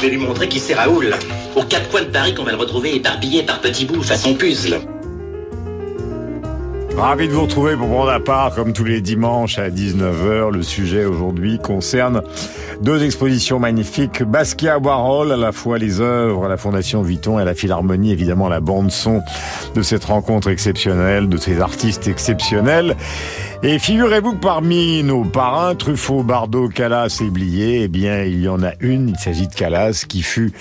Je vais lui montrer qui c'est Raoul. Aux quatre coins de Paris qu'on va le retrouver éparpillé par petits bouts façon puzzle. Ravi de vous retrouver pour prendre à part, comme tous les dimanches à 19h. Le sujet aujourd'hui concerne deux expositions magnifiques. Basquiat Warhol, à la fois les œuvres à la Fondation Vuitton et à la Philharmonie, évidemment la bande son de cette rencontre exceptionnelle, de ces artistes exceptionnels. Et figurez-vous que parmi nos parrains, Truffaut, Bardot, Calas et Blier, eh bien, il y en a une, il s'agit de Calas, qui fut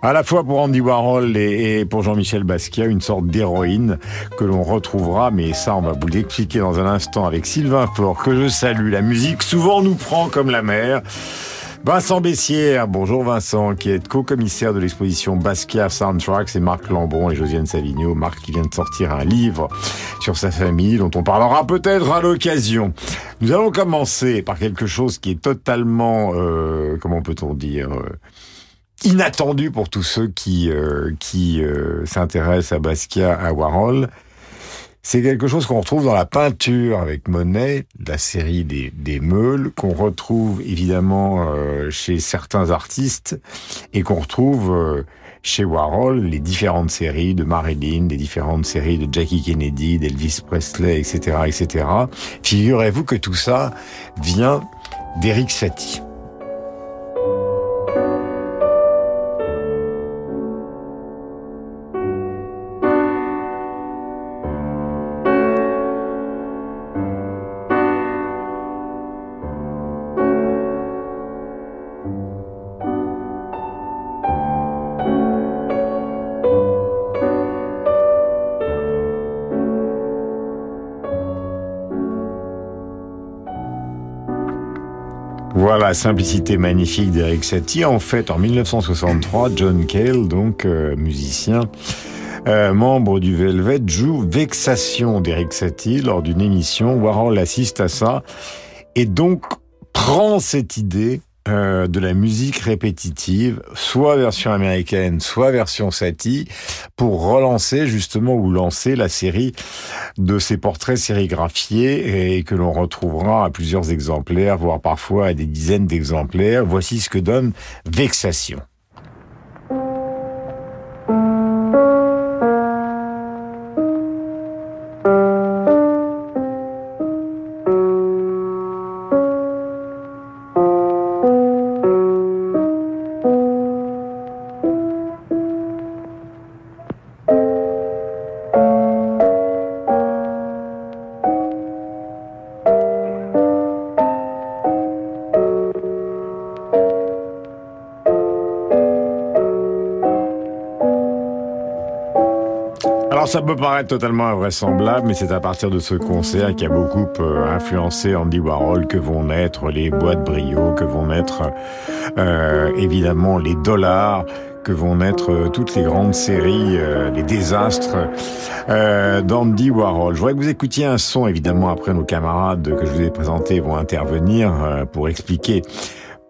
à la fois pour Andy Warhol et, pour Jean-Michel Basquiat une sorte d'héroïne que l'on retrouvera, mais ça, on va vous l'expliquer dans un instant avec Sylvain Faure, que je salue. La musique souvent nous prend comme la mer. Vincent Bessière, bonjour Vincent, qui est co-commissaire de l'exposition Basquiat Soundtracks, et Marc Lambron et Josiane Savigno. Marc qui vient de sortir un livre sur sa famille, dont on parlera peut-être à l'occasion. Nous allons commencer par quelque chose qui est totalement, euh, comment peut-on dire, euh, inattendu pour tous ceux qui, euh, qui s'intéressent à Basquiat, à Warhol. C'est quelque chose qu'on retrouve dans la peinture avec Monet, la série des, des Meules, qu'on retrouve évidemment euh, chez certains artistes et qu'on retrouve euh, chez Warhol, les différentes séries de Marilyn, les différentes séries de Jackie Kennedy, d'Elvis Presley, etc., etc. Figurez-vous que tout ça vient d'Eric Satie. Voilà, simplicité magnifique d'Eric Satie. En fait, en 1963, John Cale, donc euh, musicien, euh, membre du Velvet, joue Vexation d'Eric Satie lors d'une émission. Warhol assiste à ça et donc prend cette idée euh, de la musique répétitive, soit version américaine, soit version Satie, pour relancer justement ou lancer la série de ces portraits sérigraphiés et que l'on retrouvera à plusieurs exemplaires, voire parfois à des dizaines d'exemplaires. Voici ce que donne Vexation. Ça peut paraître totalement invraisemblable, mais c'est à partir de ce concert qui a beaucoup euh, influencé Andy Warhol que vont naître les boîtes brio, que vont naître euh, évidemment les dollars, que vont naître euh, toutes les grandes séries, les désastres d'Andy Warhol. Je voudrais que vous écoutiez un son, évidemment, après nos camarades que je vous ai présentés vont intervenir pour expliquer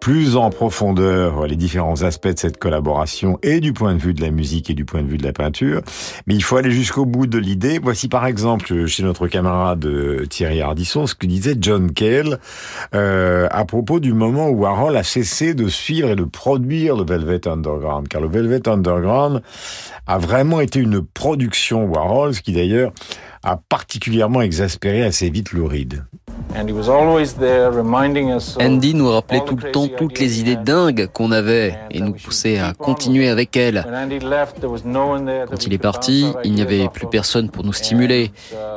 plus en profondeur les différents aspects de cette collaboration et du point de vue de la musique et du point de vue de la peinture. Mais il faut aller jusqu'au bout de l'idée. Voici par exemple chez notre camarade euh, Thierry Ardisson ce que disait John Cale euh, à propos du moment où Warhol a cessé de suivre et de produire le Velvet Underground. Car le Velvet Underground a vraiment été une production Warhol, ce qui d'ailleurs a particulièrement exaspéré assez vite Reed. Andy nous rappelait tout le temps toutes les idées dingues qu'on avait et nous poussait à continuer avec elles. Quand il est parti, il n'y avait plus personne pour nous stimuler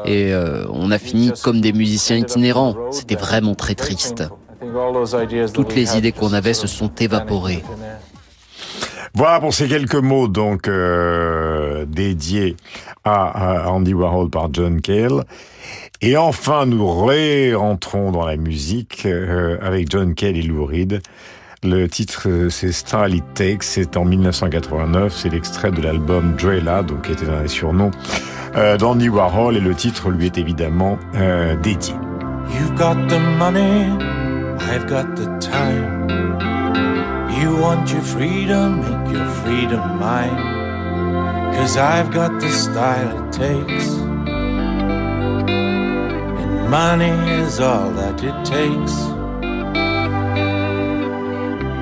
et euh, on a fini comme des musiciens itinérants. C'était vraiment très triste. Toutes les idées qu'on avait se sont évaporées. Voilà pour ces quelques mots donc euh, dédiés à, Andy Warhol par John Cale. Et enfin, nous ré-rentrons dans la musique euh, avec John Cale et Lou Reed Le titre, c'est Style It Takes. C'est en 1989. C'est l'extrait de l'album Drella, donc qui était dans les surnoms euh, d'Andy Warhol. Et le titre lui est évidemment euh, dédié. You've got the money, I've got the time. You want your freedom, make your freedom mine. Cause I've got the style it takes. And money is all that it takes.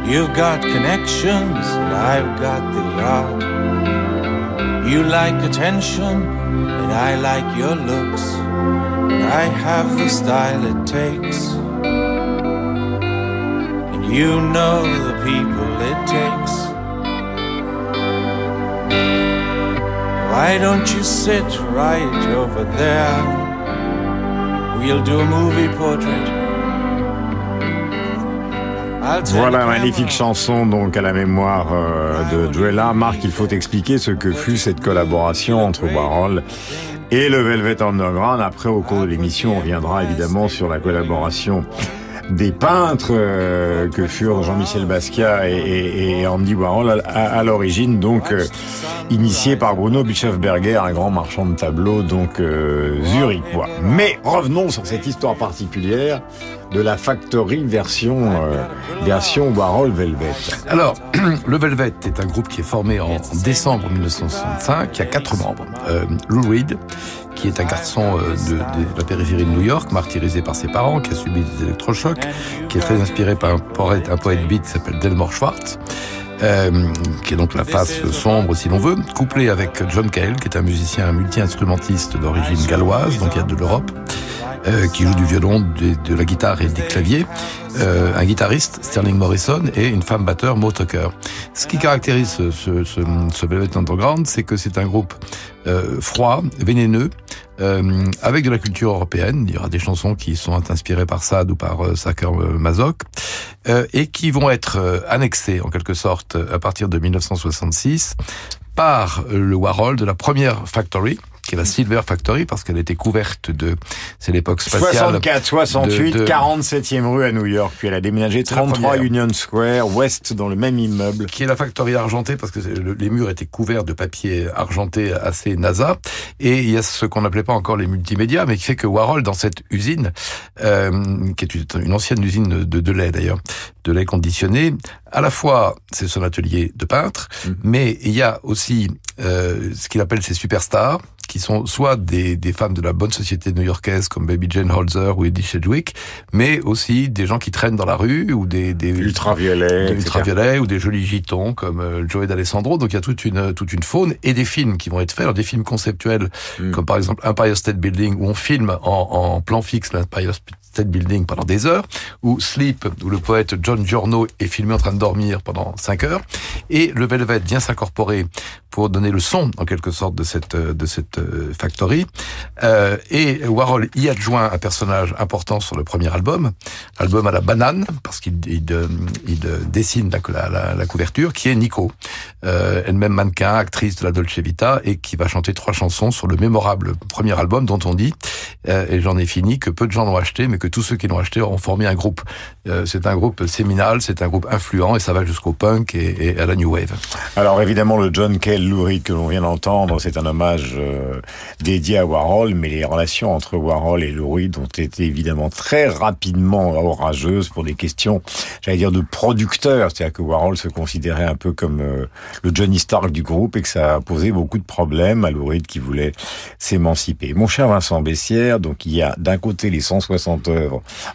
You've got connections, and I've got the art. You like attention, and I like your looks. And I have the style it takes. You know the people it takes. Why don't you sit right over there? We'll do a movie portrait. Voilà, magnifique chanson donc à la mémoire euh, de Joella. Marc, il faut expliquer ce que fut cette collaboration entre Warhol et le Velvet Underground. Après, au cours de l'émission, on reviendra évidemment sur la collaboration des peintres euh, que furent Jean-Michel Basquiat et, et, Andy Warhol à, l'origine, donc euh, initié par Bruno Bischofberger, un grand marchand de tableaux, donc euh, zurichois. Mais revenons sur cette histoire particulière de la Factory version euh, version Warhol Velvet. Alors, le Velvet est un groupe qui est formé en décembre 1965, qui a quatre membres. Euh, Lou Reed, qui est un garçon euh, de, la périphérie de New York, martyrisé par ses parents, qui a subi des électrochocs, qui est très inspiré par un poète, un poète beat qui s'appelle Delmore Schwartz. Euh, qui est donc la face sombre si l'on veut, couplé avec John Cale, qui est un musicien multi-instrumentiste d'origine galloise, donc il y a de l'Europe, euh, qui joue du violon, de, la guitare et des claviers, euh, un guitariste, Sterling Morrison, et une femme batteur, Mo Tucker. Ce qui caractérise ce, ce, ce, Velvet Underground, c'est que c'est un groupe euh, froid, vénéneux, euh, avec de la culture européenne. Il y aura des chansons qui sont inspirées par Sade ou par euh, Saker Mazok, euh, et qui vont être annexées en quelque sorte à partir de 1966 par le Warhol de la première Factory, qui est la Silver Factory, parce qu'elle était couverte de, c'est l'époque spatiale. 64, 68, de, 47e rue à New York, puis elle a déménagé 33 Union Square, ouest, dans le même immeuble. Qui est la Factory argentée, parce que les murs étaient couverts de papier argenté assez NASA, et il y a ce qu'on n'appelait pas encore les multimédias, mais qui fait que Warhol, dans cette usine, euh, qui est une ancienne usine de, de lait d'ailleurs, de lait conditionné, à la fois c'est son atelier de peintre, mmh. mais il y a aussi euh, ce qu'il appelle ses superstars, qui sont soit des, des femmes de la bonne société new-yorkaise comme Baby Jane Holzer ou Eddie Sedgwick, mais aussi des gens qui traînent dans la rue ou des, des ultraviolets, ultraviolets ou des jolis gitons comme euh, Joey D'Alessandro. Donc il y a toute une toute une faune et des films qui vont être faits, Alors, des films conceptuels mm. comme par exemple Empire State Building où on filme en, en plan fixe l'Empire State Building pendant des heures, ou Sleep, où le poète John Giorno est filmé en train de dormir pendant cinq heures, et le Velvet vient s'incorporer pour donner le son, en quelque sorte, de cette de cette euh, factory. Euh, et Warhol y adjoint un personnage important sur le premier album, album à la banane, parce qu'il il, il, dessine la, la, la, couverture, qui est Nico, euh, elle-même mannequin, actrice de la Dolce Vita, et qui va chanter trois chansons sur le mémorable premier album dont on dit, euh, et j'en ai fini, que peu de gens l'ont acheté, mais que tous ceux qui l'ont acheté ont formé un groupe. Euh, c'est un groupe séminal, c'est un groupe influent et ça va jusqu'au punk et, à la new wave. Alors évidemment le John Cale Lurie que l'on vient d'entendre, c'est un hommage euh, dédié à Warhol, mais les relations entre Warhol et Lou Reed ont été évidemment très rapidement orageuses pour des questions, j'allais dire de producteurs, c'est-à-dire que Warhol se considérait un peu comme euh, le Johnny Stark du groupe et que ça a posé beaucoup de problèmes à Lou Reed qui voulait s'émanciper. Mon cher Vincent Bessière, donc il y a d'un côté les 160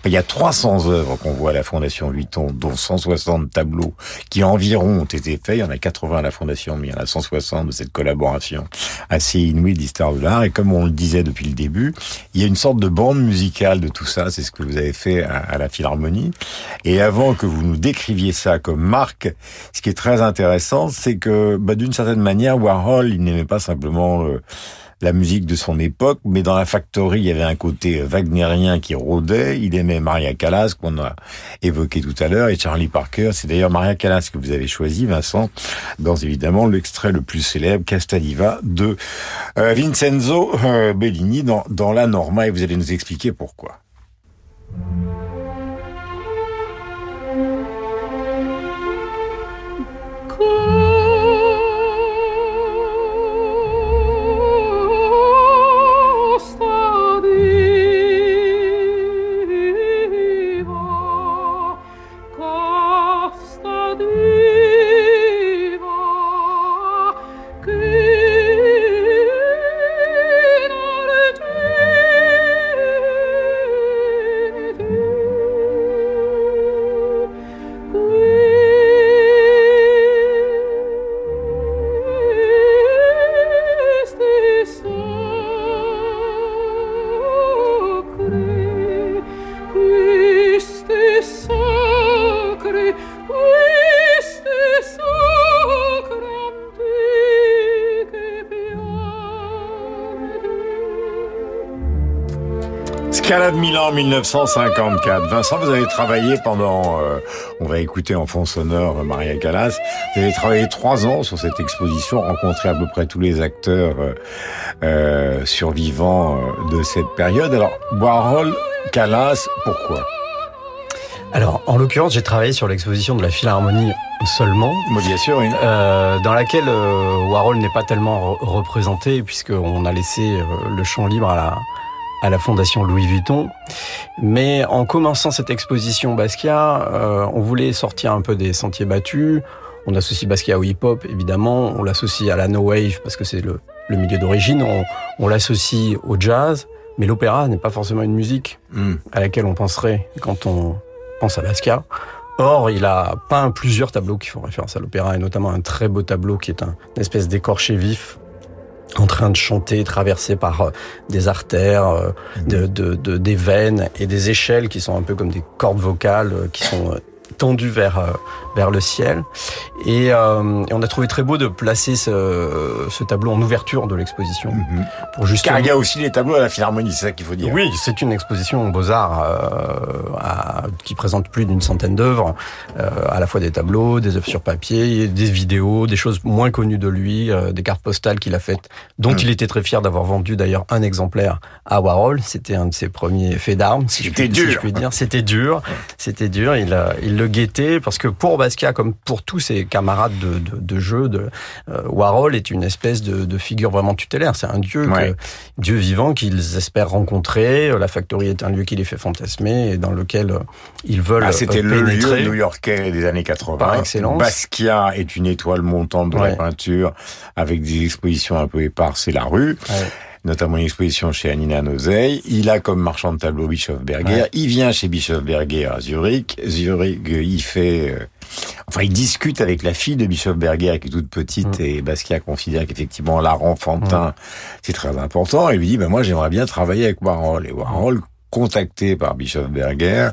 il y a 300 œuvres qu'on voit à la Fondation Vuitton, dont 160 tableaux qui environ ont été faits. Il y en a 80 à la Fondation, mais il y en a 160 de cette collaboration assez inouïe d'histoire de l'art. Et comme on le disait depuis le début, il y a une sorte de bande musicale de tout ça. C'est ce que vous avez fait à, la Philharmonie. Et avant que vous nous décriviez ça comme marque, ce qui est très intéressant, c'est que bah, d'une certaine manière, Warhol, il n'aimait pas simplement... la musique de son époque, mais dans la Factory, il y avait un côté wagnérien qui rôdait. Il aimait Maria Callas, qu'on a évoqué tout à l'heure, et Charlie Parker. C'est d'ailleurs Maria Callas que vous avez choisi, Vincent, dans évidemment l'extrait le plus célèbre, Castadiva, de euh, Vincenzo euh, Bellini dans La Norma, et vous allez nous expliquer pourquoi. Scala de Milan 1954. Vincent, vous avez travaillé pendant, euh, on va écouter en fond sonore euh, Maria Callas, vous avez travaillé trois ans sur cette exposition, rencontré à peu près tous les acteurs euh, euh survivants de cette période. Alors, Warhol, Callas, pourquoi? Alors, en l'occurrence, j'ai travaillé sur l'exposition de la Philharmonie seulement. Bien sûr, oui. euh, dans laquelle euh, Warhol n'est pas tellement représenté, puisqu'on a laissé le champ libre à la, à la Fondation Louis Vuitton. Mais en commençant cette exposition Basquiat, euh, on voulait sortir un peu des sentiers battus. On associe Basquiat au hip-hop, évidemment. On l'associe à la no wave parce que c'est le, le, milieu d'origine. On, on l'associe au jazz. Mais l'opéra n'est pas forcément une musique mm. à laquelle on penserait quand on pense à Basquiat. Or, il a peint plusieurs tableaux qui font référence à l'opéra, et notamment un très beau tableau qui est un, une espèce d'écorché vif en train de chanter, traversé par euh, des artères, euh, de, de, de, des veines et des échelles qui sont un peu comme des cordes vocales euh, qui sont tendues vers vers le ciel. Et, euh, et, on a trouvé très beau de placer ce, ce tableau en ouverture de l'exposition. Mm -hmm. pour justement... Car il y a aussi les tableaux à la Philharmonie, c'est ça qu'il faut dire. Oui, c'est une exposition aux Beaux-Arts euh, qui présente plus d'une centaine d'œuvres, euh, à la fois des tableaux, des œuvres sur papier, des vidéos, des choses moins connues de lui, euh, des cartes postales qu'il a faites, dont mm. il était très fier d'avoir vendu d'ailleurs un exemplaire à Warhol. C'était un de ses premiers faits d'armes, si, C'était dur. si je puis dire. C'était dur, c'était dur. Il, il le guettait parce que pour Basquiat, comme pour tous ses camarades de, de, de jeu, de, euh, Warhol est une espèce de, de figure vraiment tutélaire. C'est un dieu, ouais. que, dieu vivant qu'ils espèrent rencontrer. La Factory est un lieu qui les fait fantasmer et dans lequel euh, ils veulent ah, C'était le lieu new-yorkais des années 80. Par excellence. Basquiat est une étoile montante de ouais. la peinture avec des expositions un peu éparses et la rue. Ouais notamment une exposition chez Anina Nozey. Il a comme marchand de tableaux Bischofberger. Ouais. Il vient chez Bischofberger à Zurich. Zurich, il fait... Euh, enfin, il discute avec la fille de Bischofberger, qui est toute petite, mmh. et Basquiat considère qu'effectivement, l'art enfantin, mmh. c'est très important. Et lui dit, ben, moi, j'aimerais bien travailler avec Warhol. Et Warhol contacté par Bischofberger,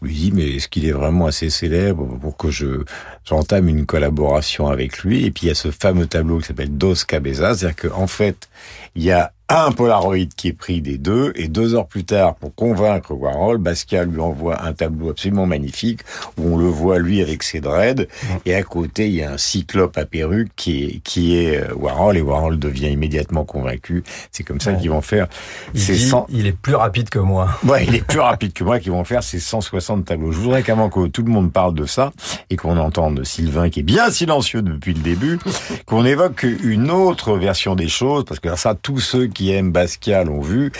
lui dit mais est-ce qu'il est vraiment assez célèbre pour que je j'entame une collaboration avec lui? Et puis il y a ce fameux tableau qui s'appelle Dos Cabezas, c'est-à-dire qu'en fait il y a un Polaroid qui est pris des deux, et deux heures plus tard, pour convaincre Warhol, Basquiat lui envoie un tableau absolument magnifique, où on le voit lui avec ses dreads, et à côté, il y a un cyclope à perruque qui est, qui est euh, Warhol, et Warhol devient immédiatement convaincu. C'est comme ça ouais. qu'ils vont faire il ces dit, 100... Il est plus rapide que moi. Ouais, il est plus rapide que moi, qu'ils vont faire ces 160 tableaux. Je voudrais qu'avant que tout le monde parle de ça, et qu'on entende Sylvain, qui est bien silencieux depuis le début, qu'on évoque une autre version des choses, parce que ça, tous ceux qui aiment Basquiat l'ont vu.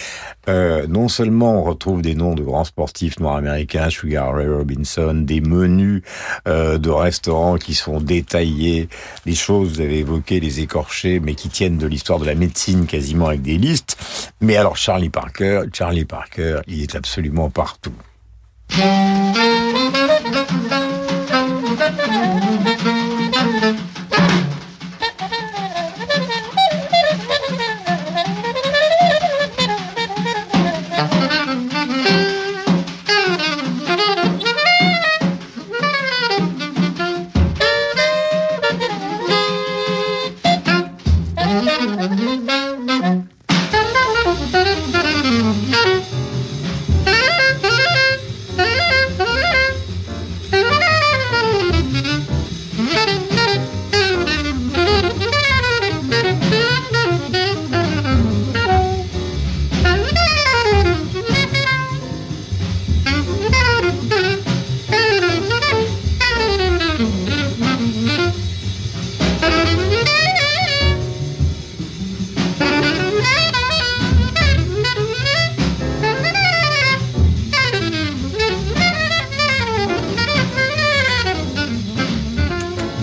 Euh, non seulement on retrouve des noms de grands sportifs nord-américains, Sugar Ray Robinson, des menus euh, de restaurants qui sont détaillés, des choses, vous avez évoqué, les écorchés, mais qui tiennent de l'histoire de la médecine quasiment avec des listes. Mais alors Charlie Parker, Charlie Parker, il est absolument partout.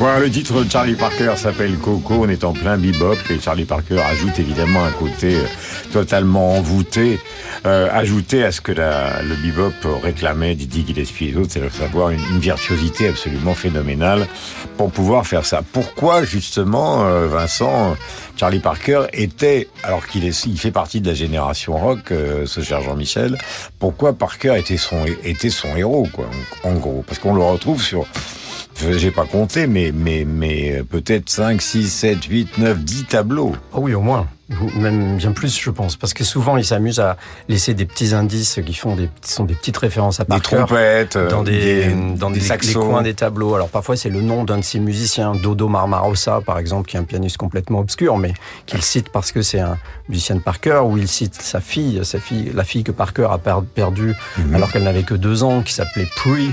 Le titre de Charlie Parker s'appelle Coco, on est en plein bebop et Charlie Parker ajoute évidemment un côté euh, totalement envoûté, euh, ajouté à ce que le bebop réclamait Didi Gillespie et les autres, c'est de savoir une, une, virtuosité absolument phénoménale pour pouvoir faire ça. Pourquoi justement, euh, Vincent, Charlie Parker était, alors qu'il il fait partie de la génération rock, ce cher Jean-Michel, pourquoi Parker était son, était son héros, quoi, en gros? Parce qu'on le retrouve sur j'ai pas compté, mais, mais, mais peut-être 5, 6, 7, 8, 9, 10 tableaux. Oh oui, au moins. Même bien plus, je pense. Parce que souvent, ils s'amusent à laisser des petits indices qui font des, sont des petites références à Parker. Des trompettes, dans des, des dans des, des les coins des tableaux. Alors parfois, c'est le nom d'un de ses musiciens, Dodo Marmarosa, par exemple, qui est un pianiste complètement obscur, mais qu'il cite parce que c'est un musicien de Parker, ou il cite sa fille, sa fille, la fille que Parker a perdue mm -hmm. alors qu'elle n'avait que deux ans, qui s'appelait Pre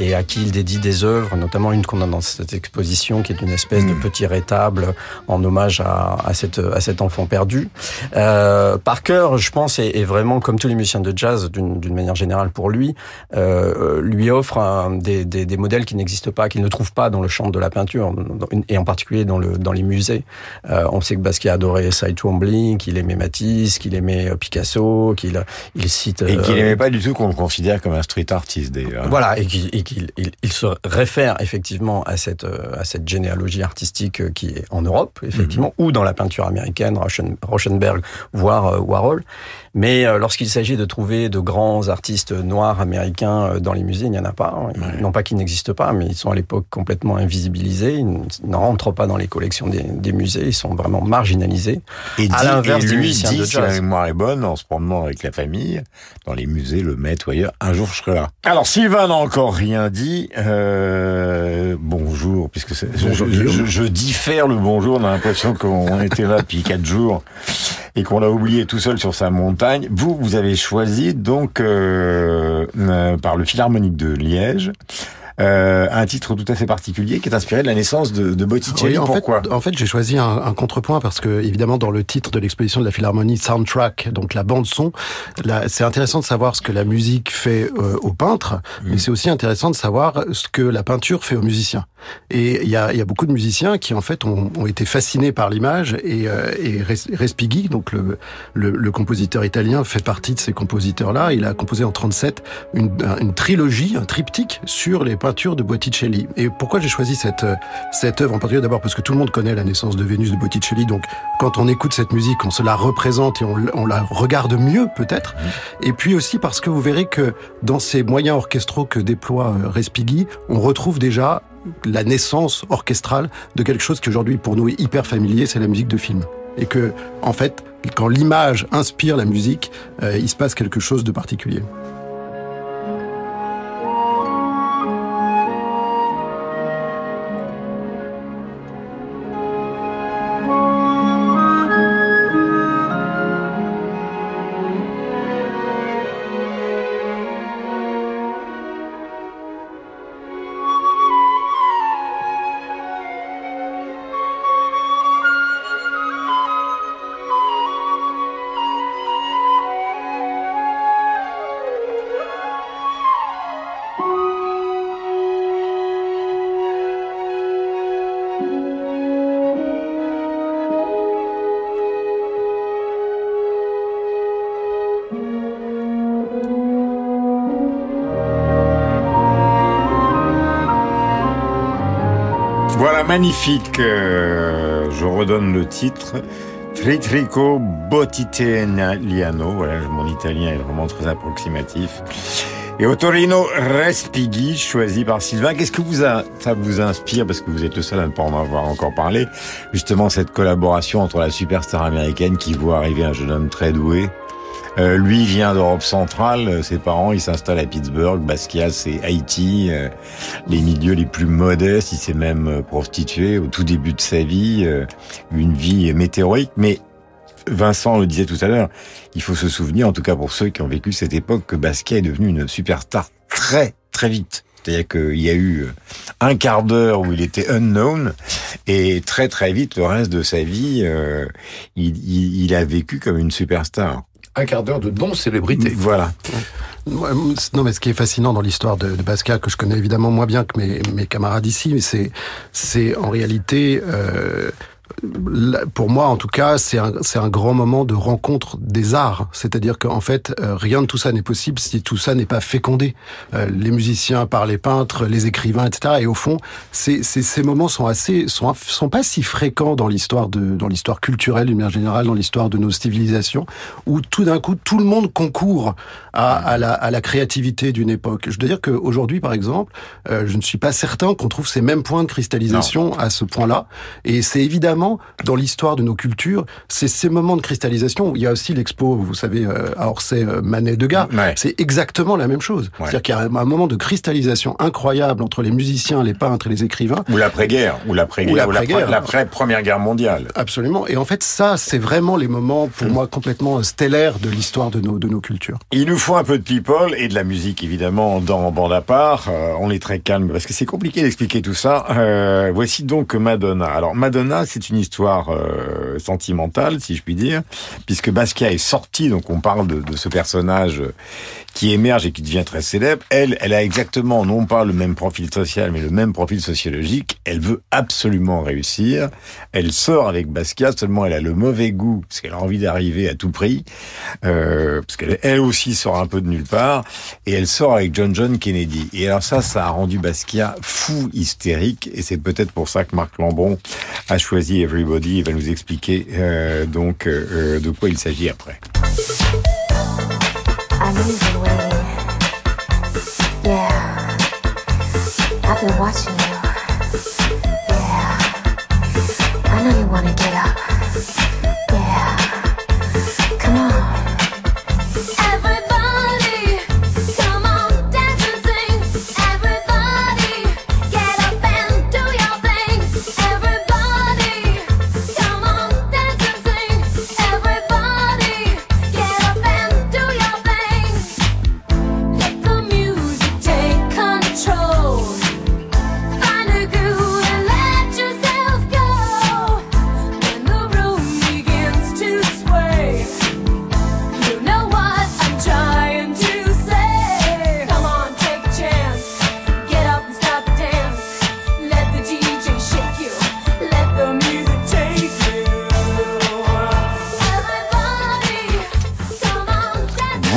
et à qui il dédie des œuvres, notamment une qu'on a dans cette exposition, qui est une espèce de petit rétable en hommage à, à, cette, à cet enfant perdu. Euh, Parker, je pense, est, est, vraiment, comme tous les musiciens de jazz, d'une manière générale pour lui, euh, lui offre un, des, des, des, modèles qui n'existent pas, qu'il ne trouve pas dans le champ de la peinture, et en particulier dans, le, dans les musées. Euh, on sait que Basquiat adorait Cy Twombly, qu'il aimait Matisse, qu'il aimait Picasso, qu'il il cite... Et qu'il n'aimait pas du tout qu'on le considère comme un street artist, d'ailleurs. Voilà, et il, il, se réfère effectivement à cette, à cette généalogie artistique qui est en Europe, effectivement, mmh. ou dans la peinture américaine, Rauschenberg, voire Warhol. Mais lorsqu'il s'agit de trouver de grands artistes noirs américains dans les musées, il n'y en a pas. Ouais. Non pas qu'ils n'existent pas, mais ils sont à l'époque complètement invisibilisés. Ils ne rentrent pas dans les collections des, des musées. Ils sont vraiment marginalisés. Et à l'inverse des musiciens dit, de jazz. Si la mémoire est bonne, en se promenant avec la famille, dans les musées, le Met ou ailleurs, un jour je serai là. Alors Sylvain n'a encore rien dit. Euh, bonjour, puisque bonjour, je, je, je, diffère le bonjour. On a l'impression qu'on était là depuis quatre jours et qu'on l'a oublié tout seul sur sa montagne. Vous, vous avez choisi donc euh, euh, par le Philharmonique de Liège. Euh, un titre tout à fait particulier qui est inspiré de la naissance de, de Botticelli. Oui, en Pourquoi? fait, En fait, j'ai choisi un, un, contrepoint parce que, évidemment, dans le titre de l'exposition de la Philharmonie, soundtrack, donc la bande son, c'est intéressant de savoir ce que la musique fait euh, aux peintres, mmh. mais c'est aussi intéressant de savoir ce que la peinture fait aux musiciens. Et il y a, y a, beaucoup de musiciens qui, en fait, ont, ont été fascinés par l'image et, euh, et Respighi, donc le, le, le, compositeur italien, fait partie de ces compositeurs-là. Il a composé en 37 une, une trilogie, un triptyque sur les peinture de Botticelli. Et pourquoi j'ai choisi cette, cette œuvre en particulier? D'abord parce que tout le monde connaît la naissance de Vénus de Botticelli, donc quand on écoute cette musique, on se la représente et on, on la regarde mieux peut-être. Mmh. Et puis aussi parce que vous verrez que dans ces moyens orchestraux que déploie Respighi, on retrouve déjà la naissance orchestrale de quelque chose qui aujourd'hui pour nous est hyper familier, c'est la musique de film. Et que, en fait, quand l'image inspire la musique, euh, il se passe quelque chose de particulier. Magnifique. Euh, je redonne le titre. Tritrico Bottiteniano. Voilà, mon italien est vraiment très approximatif. Et Otorino Respighi, choisi par Sylvain. Qu'est-ce que vous ça vous inspire, parce que vous êtes le seul à ne pas en avoir encore parlé, justement cette collaboration entre la superstar américaine qui voit arriver un jeune homme très doué, euh, lui vient d'Europe centrale, ses parents, ils s'installent à Pittsburgh, Basquiat c'est Haïti, euh, les milieux les plus modestes, il s'est même euh, prostitué au tout début de sa vie, euh, une vie météorique, mais Vincent le disait tout à l'heure, il faut se souvenir, en tout cas pour ceux qui ont vécu cette époque, que Basquiat est devenu une superstar très très vite. C'est-à-dire qu'il y a eu un quart d'heure où il était unknown et très très vite le reste de sa vie, euh, il, il, il, a vécu comme une superstar. Un quart d'heure de non-célébrité. Voilà. Non, mais ce qui est fascinant dans l'histoire de, de Basquiat, que je connais évidemment moins bien que mes, mes camarades ici, mais c'est, c'est en réalité euh, pour moi, en tout cas, c'est un, un grand moment de rencontre des arts. C'est-à-dire qu'en fait, euh, rien de tout ça n'est possible si tout ça n'est pas fécondé. Euh, les musiciens par les peintres, les écrivains, etc. Et au fond, ces, ces, ces moments sont assez, sont, sont pas si fréquents dans l'histoire de, dans l'histoire culturelle d'une manière générale, dans l'histoire de nos civilisations, où tout d'un coup, tout le monde concourt à, à, la, à la créativité d'une époque. Je dois dire qu'aujourd'hui, par exemple, euh, je ne suis pas certain qu'on trouve ces mêmes points de cristallisation non. à ce point-là. Et c'est évidemment dans l'histoire de nos cultures, c'est ces moments de cristallisation. Il y a aussi l'expo, vous savez, à Orsay, Manet Degas. Ouais. C'est exactement la même chose. Ouais. C'est-à-dire qu'il y a un moment de cristallisation incroyable entre les musiciens, les peintres et les écrivains. Ou l'après-guerre, ou l'après-guerre, ou l'après-première guerre mondiale. Absolument. Et en fait, ça, c'est vraiment les moments, pour mmh. moi, complètement stellaires de l'histoire de nos, de nos cultures. Il nous faut un peu de people et de la musique, évidemment, dans Bande à part. Euh, on est très calme parce que c'est compliqué d'expliquer tout ça. Euh, voici donc Madonna. Alors, Madonna, c'est histoire euh, sentimentale, si je puis dire, puisque Basquiat est sorti, donc on parle de, de, ce personnage qui émerge et qui devient très célèbre. Elle, elle a exactement non pas le même profil social, mais le même profil sociologique. Elle veut absolument réussir. Elle sort avec Basquiat, seulement elle a le mauvais goût, parce qu'elle a envie d'arriver à tout prix, euh, parce qu'elle elle aussi sort un peu de nulle part, et elle sort avec John John Kennedy. Et alors ça, ça a rendu Basquiat fou, hystérique, et c'est peut-être pour ça que Marc Lambron a choisi Everybody. Il va nous expliquer euh, donc euh, de quoi il s'agit après. I'm losing weight. Yeah. I've been watching you. Yeah. I know you wanna get up.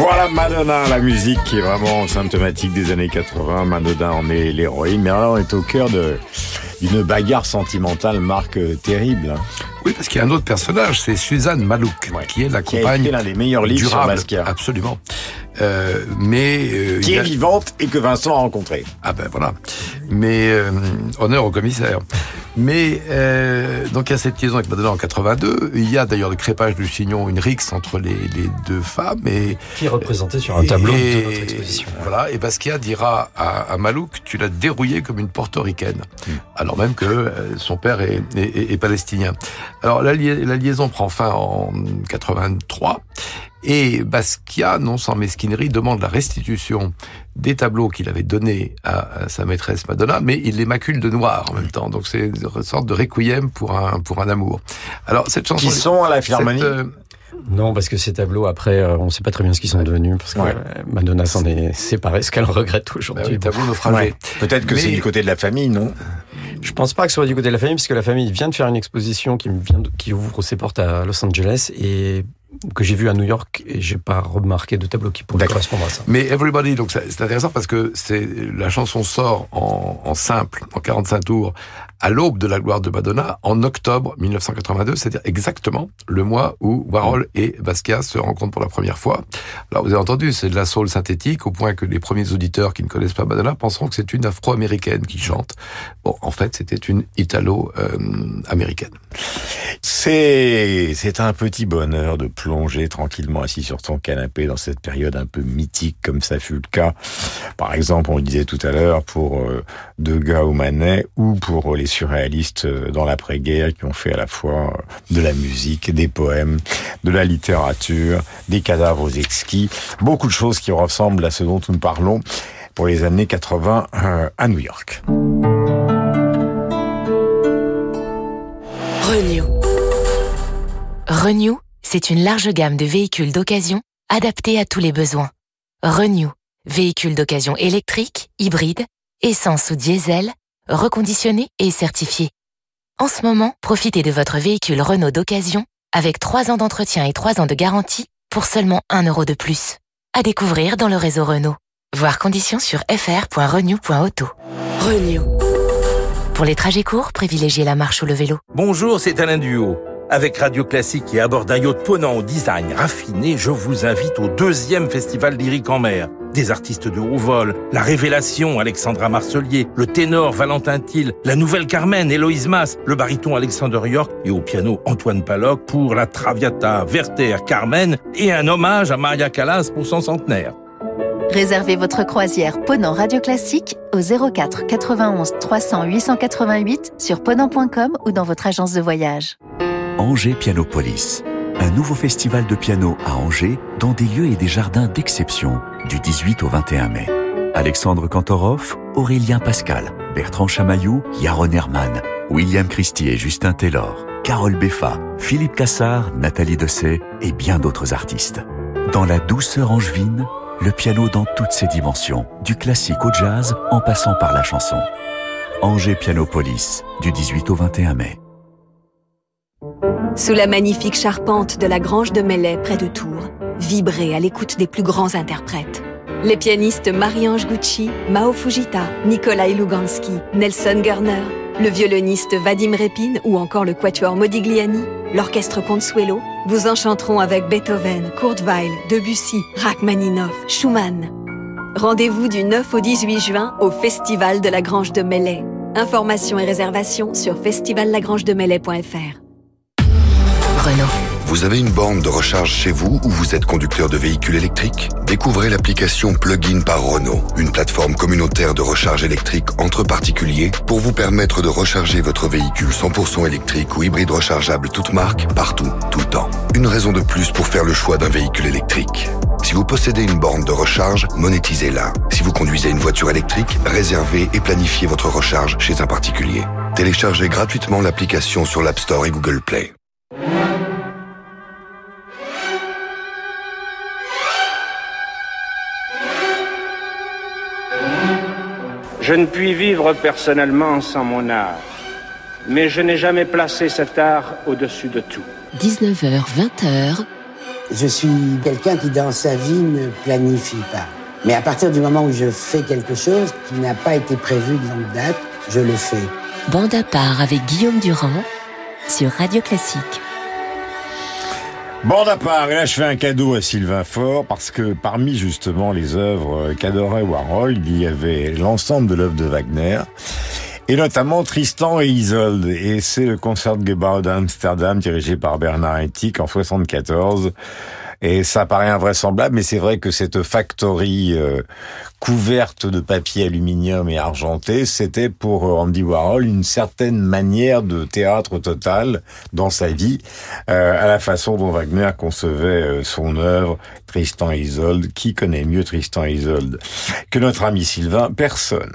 Voilà Madonna, la musique qui est vraiment symptomatique des années 80. Madonna en est l'héroïne, mais alors on est au cœur de d'une bagarre sentimentale marque euh, terrible. hein. Oui, parce qu'il y a un autre personnage, c'est Suzanne Malouk, qui est la Qui compagne l'un des meilleurs livres sur durable. Basquiat. Absolument. Euh, mais euh, Qui est a- vivante et que Vincent a rencontré. Ah ben voilà. Mais euh, honneur au commissaire. Mais euh, donc il y a cette liaison avec Madonna en 82. Il y a d'ailleurs le crépage du chignon, une rixe entre les, les deux femmes. Et, Qui est représenté sur un tableau et- de notre exposition. Voilà. Et Basquiat dira à, à Malouk, tu l'as dérouillé comme une portoricaine. Alors même que euh, son père est, est- est- est palestinien. Alors la, lia- la liaison prend fin en 83. Et Basquiat, non sans mesquinerie, demande la restitution des tableaux qu'il avait donnés à, à sa maîtresse Madonna, mais il les macule de noir en même temps. Donc c'est une sorte de requiem pour un pour un amour. Alors cette chanson Qui sont à la Philharmonie cette, euh, Non, parce que ces tableaux, après, euh, on ne sait pas très bien ce qu'ils sont devenus, parce que Ouais. euh, Madonna s'en est séparée, ce qu'elle regrette bah aujourd'hui. oui, tableaux naufragés. Ouais. Peut-être que c'est du côté de la famille, non? Je pense pas que ce soit du côté de la famille, parce que la famille vient de faire une exposition qui, vient de- qui ouvre ses portes à Los Angeles et que j'ai vu à New York et j'ai pas remarqué de tableau qui pourrait correspondre à ça. Mais Everybody, donc c'est c'est intéressant parce que c'est la chanson sort en, en simple, en 45 tours, à l'aube de la gloire de Madonna, en octobre 1982, c'est-à-dire exactement le mois où Warhol et Basquiat se rencontrent pour la première fois. Alors vous avez entendu, c'est de la soul synthétique au point que les premiers auditeurs qui ne connaissent pas Madonna penseront que c'est une afro-américaine qui chante. Bon, en fait, c'était une italo-américaine. C'est un petit bonheur de plonger tranquillement assis sur son canapé dans cette période un peu mythique comme ça fut le cas. Par exemple, on le disait tout à l'heure pour euh, Degas ou Manet ou pour les surréalistes euh, dans l'après-guerre qui ont fait à la fois euh, de la musique, des poèmes, de la littérature, des cadavres exquis, beaucoup de choses qui ressemblent à ce dont nous parlons pour les années 80 euh, à New York. Renew. Renew, c'est une large gamme de véhicules d'occasion adapté à tous les besoins. Renew, véhicule d'occasion électrique, hybride, essence ou diesel, reconditionné et certifié. En ce moment, profitez de votre véhicule Renault d'occasion avec 3 ans d'entretien et 3 ans de garantie pour seulement 1 euro de plus. À découvrir dans le réseau Renault. Voir conditions sur fr.renew.auto. Renew. Pour les trajets courts, privilégiez la marche ou le vélo. Bonjour, c'est Alain Duo. Avec Radio Classique et à bord d'un yacht ponant au design raffiné, je vous invite au deuxième festival lyrique en mer. Des artistes de haut vol, la révélation Alexandra Marcelier, le ténor Valentin Thiel, la nouvelle Carmen Héloïse Mas, le baryton Alexander York et au piano Antoine Paloc pour la Traviata Werther Carmen et un hommage à Maria Callas pour son centenaire. Réservez votre croisière Ponant Radio Classique au 04 91 300 888 sur ponant.com ou dans votre agence de voyage. Angers Pianopolis, un nouveau festival de piano à Angers dans des lieux et des jardins d'exception du 18 au 21 mai. Alexandre Kantorov, Aurélien Pascal, Bertrand Chamaillou, Yaron Herman, William Christie et Justin Taylor, Carole Beffa, Philippe Cassard, Nathalie Dessay et bien d'autres artistes. Dans la douceur angevine, le piano dans toutes ses dimensions, du classique au jazz en passant par la chanson. Angers Pianopolis, du 18 au 21 mai. Sous la magnifique charpente de la Grange de Melay près de Tours, vibrez à l'écoute des plus grands interprètes. Les pianistes Marie-Ange Gucci, Mao Fujita, Nikolai Lugansky, Nelson Gerner, le violoniste Vadim Repin ou encore le quatuor Modigliani, l'orchestre Consuelo, vous enchanteront avec Beethoven, Kurt Weill, Debussy, Rachmaninoff, Schumann. Rendez-vous du 9 au 18 juin au Festival de la Grange de Melay. Informations et réservations sur festivallagrangedemelay.fr. Vous avez une borne de recharge chez vous ou vous êtes conducteur de véhicules électriques? Découvrez l'application Plugin par Renault, une plateforme communautaire de recharge électrique entre particuliers pour vous permettre de recharger votre véhicule 100% électrique ou hybride rechargeable toute marque, partout, tout le temps. Une raison de plus pour faire le choix d'un véhicule électrique. Si vous possédez une borne de recharge, monétisez-la. Si vous conduisez une voiture électrique, réservez et planifiez votre recharge chez un particulier. Téléchargez gratuitement l'application sur l'App Store et Google Play. Je ne puis vivre personnellement sans mon art, mais je n'ai jamais placé cet art au-dessus de tout. 19h, 20h, Je suis quelqu'un qui dans sa vie ne planifie pas. Mais à partir du moment où je fais quelque chose qui n'a pas été prévu de longue date, je le fais. bande à part avec Guillaume Durand sur Radio Classique. Bon à part, là je fais un cadeau à Sylvain Faure parce que parmi justement les œuvres qu'adorait Warhol, il y avait l'ensemble de l'œuvre de Wagner et notamment Tristan et Isolde. Et c'est le Concertgebouw d'Amsterdam dirigé par Bernard Haitink en 74. Et ça paraît invraisemblable, mais c'est vrai que cette factory euh, couverte de papier aluminium et argenté, c'était pour euh, Andy Warhol une certaine manière de théâtre total dans sa vie, euh, à la façon dont Wagner concevait euh, son œuvre, Tristan et Isolde. Qui connaît mieux Tristan et Isolde que notre ami Sylvain Personne.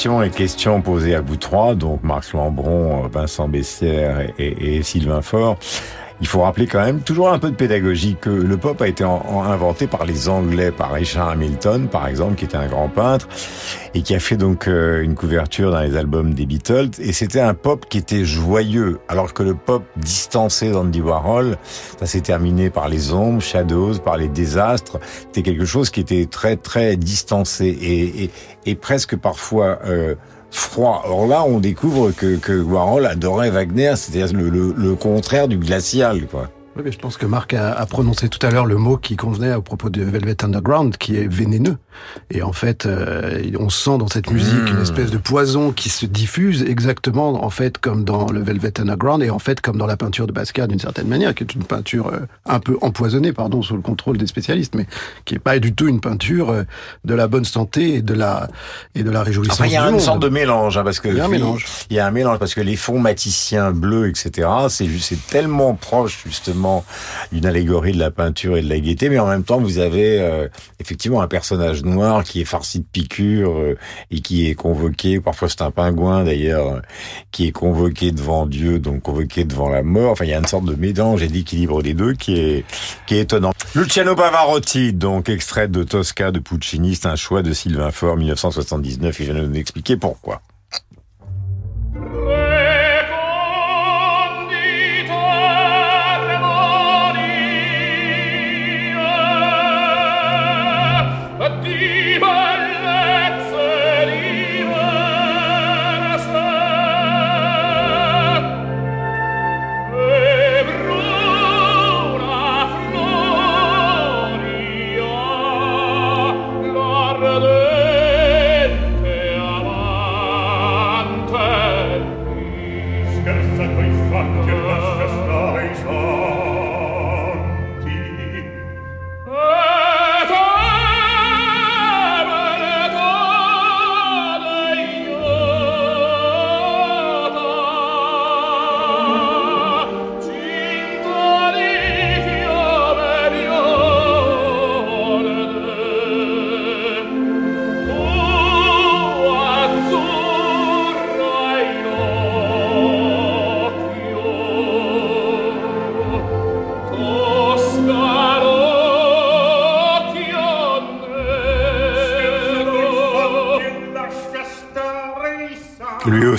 Partition et questions posées à vous trois, donc Marc Lambron, Vincent Bessière et, Sylvain Faure. Il faut rappeler quand même, toujours un peu de pédagogie, que le pop a été en- en- inventé par les Anglais, par Richard Hamilton, par exemple, qui était un grand peintre, et qui a fait donc euh, une couverture dans les albums des Beatles. Et c'était un pop qui était joyeux, alors que le pop distancé d'Andy Warhol, ça s'est terminé par les ombres, Shadows, par les désastres. C'était quelque chose qui était très très distancé et, et, et presque parfois euh, froid. Or là, on découvre que, que Warhol adorait Wagner, c'est-à-dire le, le, le contraire du glacial, quoi. Oui, mais je pense que Marc a, a prononcé tout à l'heure le mot qui convenait au propos de Velvet Underground, qui est vénéneux. Et en fait, euh, on sent dans cette musique Mmh. une espèce de poison qui se diffuse exactement, en fait, comme dans le Velvet Underground, et en fait, comme dans la peinture de Basquiat, d'une certaine manière, qui est une peinture euh, un peu empoisonnée, pardon, sous le contrôle des spécialistes, mais qui est pas du tout une peinture euh, de la bonne santé et de la et de la réjouissance Enfin, il y a une monde. sorte de mélange, hein, parce que Il y a un mélange. Il y a un mélange parce que les fonds maticiens bleus, etc. C'est tellement proche justement d'une allégorie de la peinture et de la gaieté, mais en même temps, vous avez euh, effectivement un personnage noir qui est farci de piqûres euh, et qui est convoqué. Parfois, c'est un pingouin d'ailleurs euh, qui est convoqué devant Dieu, donc convoqué devant la mort. Enfin, il y a une sorte de mélange et d'équilibre des deux qui est qui est étonnant. Luciano Pavarotti, donc extrait de Tosca de Puccini, c'est un choix de Sylvain Faure, 1979. Il vient de nous expliquer pourquoi.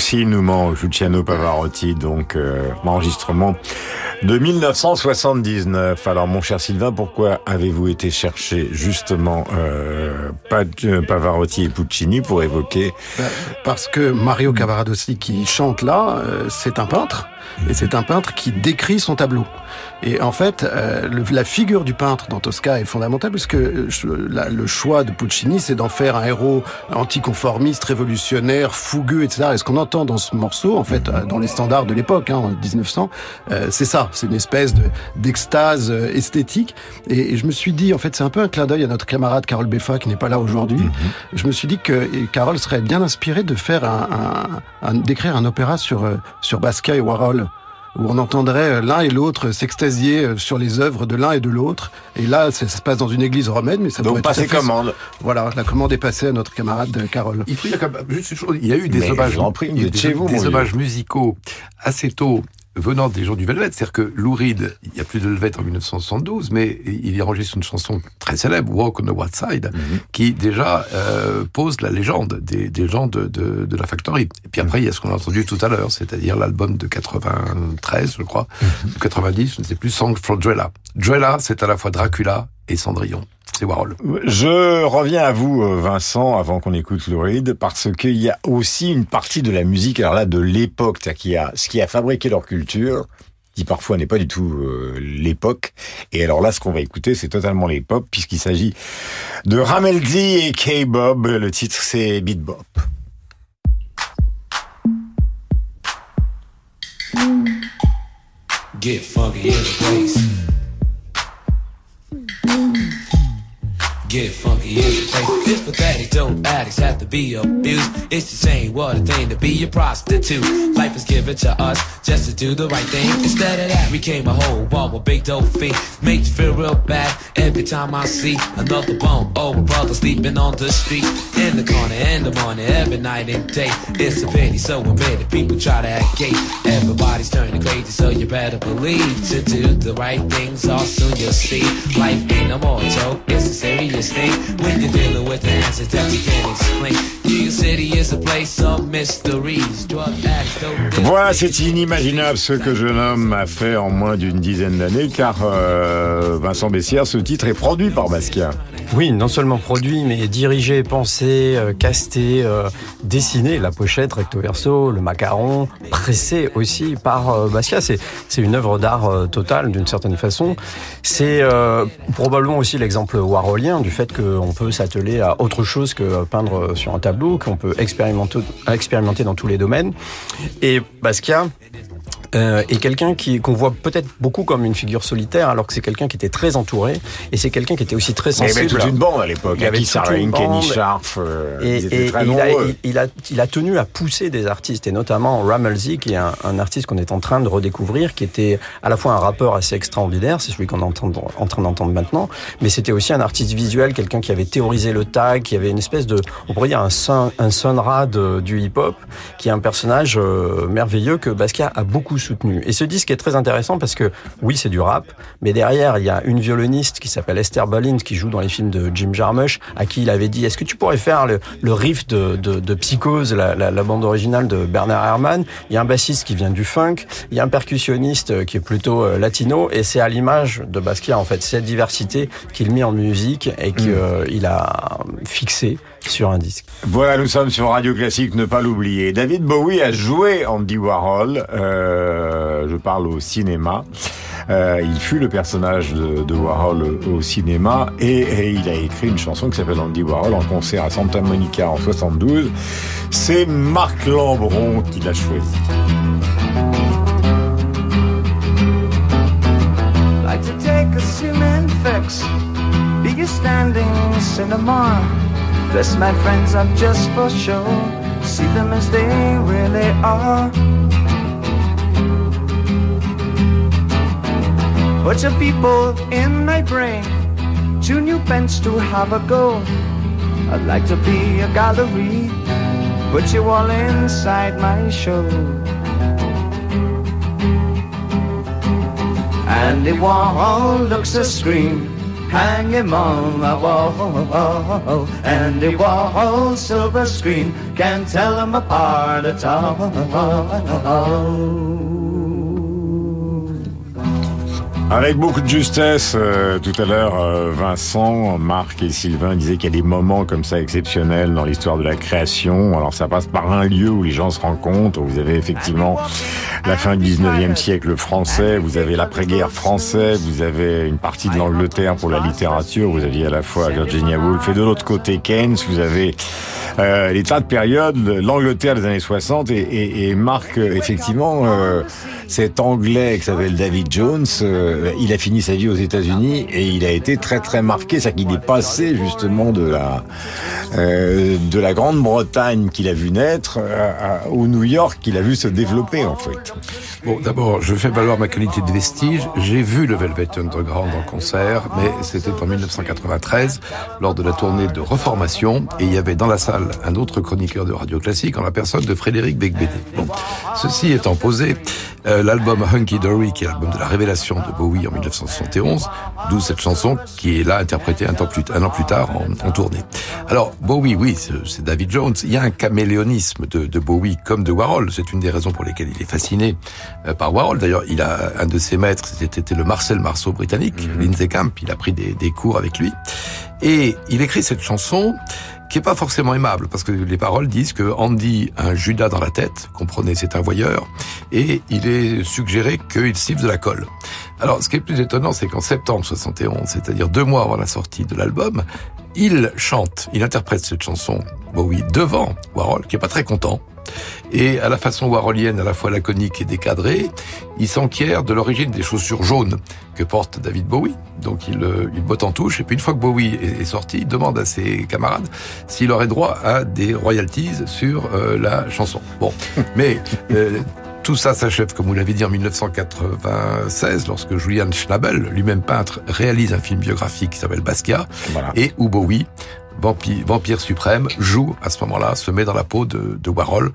Aussi nous manque, Luciano Pavarotti, donc euh, enregistrement de 1979. Alors mon cher Sylvain, pourquoi avez-vous été chercher justement euh, euh, Pavarotti et Puccini pour évoquer Bah, Parce que Mario Cavaradossi qui chante là, euh, c'est un peintre. Et c'est un peintre qui décrit son tableau. Et en fait, euh, le- la figure du peintre dans Tosca est fondamentale parce que euh, la- le choix de Puccini, c'est d'en faire un héros anticonformiste, révolutionnaire, fougueux, etc. Et ce qu'on entend dans ce morceau, en fait, euh, dans les standards de l'époque, hein, en 1900, euh, c'est ça. C'est une espèce de- d'extase euh, esthétique. Et, et je me suis dit, en fait, c'est un peu un clin d'œil à notre camarade Carole Beffa qui n'est pas là aujourd'hui. Je me suis dit que Carole serait bien inspirée de faire un, un- un- d'écrire un opéra sur sur Basquiat et Warhol où on entendrait euh, l'un et l'autre s'extasier euh, sur les œuvres de l'un et de l'autre. Et là, ça, ça se passe dans une église romaine, mais ça Donc, fait- commande. Voilà, la commande est passée à notre camarade euh, Carole. Il faut chose, il y a eu des hommages, prie, il y a des, chez vous, des mon hommages musicaux assez tôt venant des gens du Velvet, c'est-à-dire que Lou Reed, il n'y a plus de Velvet en 1972, mais il y enregistre une chanson très célèbre, Walk on the Wild Side, Mhm. qui déjà euh, pose la légende des, des gens de, de, de la Factory. Et puis après, il y a ce qu'on a entendu tout à l'heure, c'est-à-dire l'album de 93, je crois, Mhm. ou 90, je ne sais plus, Song for Drella. Drella, c'est à la fois Dracula et Cendrillon. C'est Warhol. Je reviens à vous, euh, Vincent, avant qu'on écoute Lou Reed, parce qu'il y a aussi une partie de la musique, alors là, de l'époque, y a ce qui a fabriqué leur culture, qui parfois n'est pas du tout euh, l'époque. Et alors là, ce qu'on va écouter, c'est totalement l'époque, puisqu'il s'agit de Ramelzi et K-Bob. Le titre, c'est Beat Bop. Get funky in the place. Get funky in the. This pathetic dope addicts have to be abused. It's the same, what a thing to be a prostitute. Life is given to us just to do the right thing. Instead of that, we came a whole ball with big dope fiend. Makes you feel real bad every time I see another bum. Oh, brother sleeping on the street. In the corner, in the morning, every night and day. It's a pity, so it. People try to act gay. Everybody's turning crazy, so you better believe to do the right things. All soon you'll see. Life ain't no more joke, it's a serious thing. When you're dealing with the answers that you can't explain. New York City is a place of mysteries. Drug addicts, dope Voilà, c'est inimaginable ce que jeune homme a fait en moins d'une dizaine d'années, car euh, Vincent Bessière, ce titre est produit par Basquiat. Oui, non seulement produit, mais dirigé, pensé, euh, casté, euh, dessiné, la pochette recto verso, le macaron, pressé aussi par euh, Basquiat. C'est, une œuvre d'art euh, totale d'une certaine façon. C'est euh, probablement aussi l'exemple warholien du fait qu'on peut s'atteler à autre chose que peindre sur un tableau, qu'on peut expérimenter, expérimenter dans tous les domaines. Et Basquiat, euh, est quelqu'un qui qu'on voit peut-être beaucoup comme une figure solitaire, alors que c'est quelqu'un qui était très entouré et c'est quelqu'un qui était aussi très Il y sensible. avait toute une bande à l'époque. Il y avait une Kenny. Scharf, euh, Et, ils étaient et- très et il, a, il, il a, il a tenu à pousser des artistes, et notamment Ramelzy, qui est un, un artiste qu'on est en train de redécouvrir, qui était à la fois un rappeur assez extraordinaire, c'est celui qu'on est en train, en train d'entendre maintenant, mais c'était aussi un artiste visuel, quelqu'un qui avait théorisé le tag, qui avait une espèce de, on pourrait dire un son, un Sun Ra de- du hip-hop, qui est un personnage euh, merveilleux que Basquiat a beaucoup soutenu. Et ce disque est très intéressant parce que, oui, c'est du rap, mais derrière, il y a une violoniste qui s'appelle Esther Balint, qui joue dans les films de Jim Jarmusch, à qui il avait dit, est-ce que tu pourrais faire le, le riff de, de, de Psychose, la, la, la bande originale de Bernard Herrmann? Il y a un bassiste qui vient du funk, il y a un percussionniste euh, qui est plutôt euh, latino, et c'est à l'image de Basquiat, en fait, cette diversité qu'il met en musique et qu'il a fixé sur un disque. Voilà, nous sommes sur Radio Classique, ne pas l'oublier. David Bowie a joué Andy Warhol, euh, je parle au cinéma. Euh, il fut le personnage de, de Warhol au cinéma et, et il a écrit une chanson qui s'appelle Andy Warhol en concert à Santa Monica en 72. C'est Marc Lambron qui l'a choisi. Like to take a cement fix. Be you standing cinema? Dress my friends up just for show. See them as they really are. Put your people in my brain. Two new pens to have a go. I'd like to be a gallery. Put you all inside my show. And Andy Warhol looks a scream. Hang him on the wall. Andy Warhol, silver screen. Can't tell him apart at all. Avec beaucoup de justesse, euh, tout à l'heure, euh, Vincent, Marc et Sylvain disaient qu'il y a des moments comme ça exceptionnels dans l'histoire de la création. Alors ça passe par un lieu où les gens se rencontrent. Vous avez effectivement la fin du 19e siècle français, vous avez l'après-guerre français, vous avez une partie de l'Angleterre pour la littérature, vous aviez à la fois Virginia Woolf et de l'autre côté Keynes, vous avez euh, les tas de périodes, l'Angleterre des années 60 et, et, Marc, euh, effectivement, euh, cet Anglais qui s'appelle David Jones, il a fini sa vie aux États-Unis et il a été très très marqué, c'est-à-dire qu'il est passé justement de la de la Grande-Bretagne qu'il a vu naître au New York qu'il a vu se développer en fait. Bon, d'abord, je fais valoir ma qualité de vestige. J'ai vu le Velvet Underground en concert, mais c'était en 1993, lors de la tournée de Reformation, et il y avait dans la salle un autre chroniqueur de radio classique en la personne de Frédéric Becbédé. Bon, ceci étant posé, euh, l'album Hunky Dory, qui est l'album de la révélation de Bowie en 1971, d'où cette chanson qui est là interprétée un, temps plus, un an plus tard en, en tournée. Alors, Bowie, oui, c'est David Jones. Il y a un caméléonisme de, de Bowie comme de Warhol. C'est une des raisons pour lesquelles il est fasciné euh, par Warhol. D'ailleurs, il a un de ses maîtres, c'était le Marcel Marceau britannique, Lindsay Camp. Il a pris des, des cours avec lui. Et il écrit cette chanson qui est pas forcément aimable, parce que les paroles disent que Andy a un Judas dans la tête, comprenez, c'est un voyeur, et il est suggéré qu'il siffle de la colle. Alors, ce qui est plus étonnant, c'est qu'en septembre 71, c'est-à-dire deux mois avant la sortie de l'album, il chante, il interprète cette chanson, Bowie, devant Warhol, qui est pas très content, Et à la façon warholienne, à la fois laconique et décadrée, il s'enquiert de l'origine des chaussures jaunes que porte David Bowie. Donc il, euh, il botte en touche, et puis une fois que Bowie est, est sorti, il demande à ses camarades s'il aurait droit à des royalties sur euh, la chanson. Bon, mais euh, tout ça s'achève, comme vous l'avez dit, en 1996, lorsque Julian Schnabel, lui-même peintre, réalise un film biographique qui s'appelle Basquiat, et où Bowie, vampire, suprême, joue à ce moment-là, se met dans la peau de, Warhol,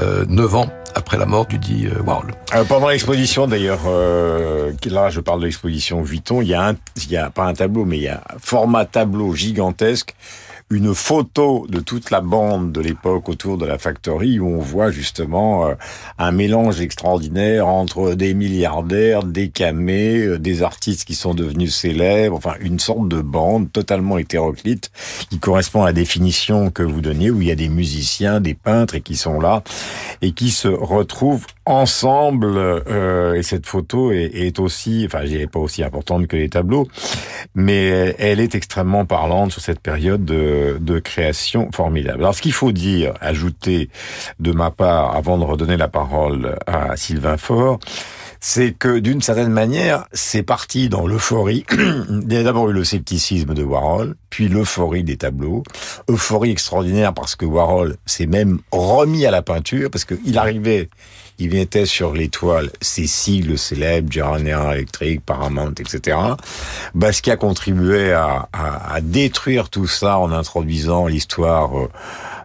euh, 9 ans après la mort du dit euh, Warhol. Euh, pendant l'exposition, d'ailleurs, euh, là, je parle de l'exposition Vuitton, il y a y a pas un tableau, mais il y a un format tableau gigantesque une photo de toute la bande de l'époque autour de la factory où on voit justement euh, un mélange extraordinaire entre des milliardaires, des camés, euh, des artistes qui sont devenus célèbres, enfin une sorte de bande totalement hétéroclite qui correspond à la définition que vous donniez où il y a des musiciens, des peintres et qui sont là et qui se retrouvent ensemble euh, et cette photo est, aussi, enfin, n'est pas aussi importante que les tableaux, mais elle est extrêmement parlante sur cette période de, de création formidable. Alors, ce qu'il faut dire, ajouter de ma part, avant de redonner la parole à Sylvain Faure, c'est que d'une certaine manière, c'est parti dans l'euphorie. Il y a d'abord eu le scepticisme de Warhol, puis l'euphorie des tableaux. Euphorie extraordinaire parce que Warhol s'est même remis à la peinture, parce qu'il arrivait, il mettait sur les toiles ses sigles célèbres, General Electric, Paramount, etc. Basquiat contribuait à, à, à détruire tout ça en introduisant l'histoire...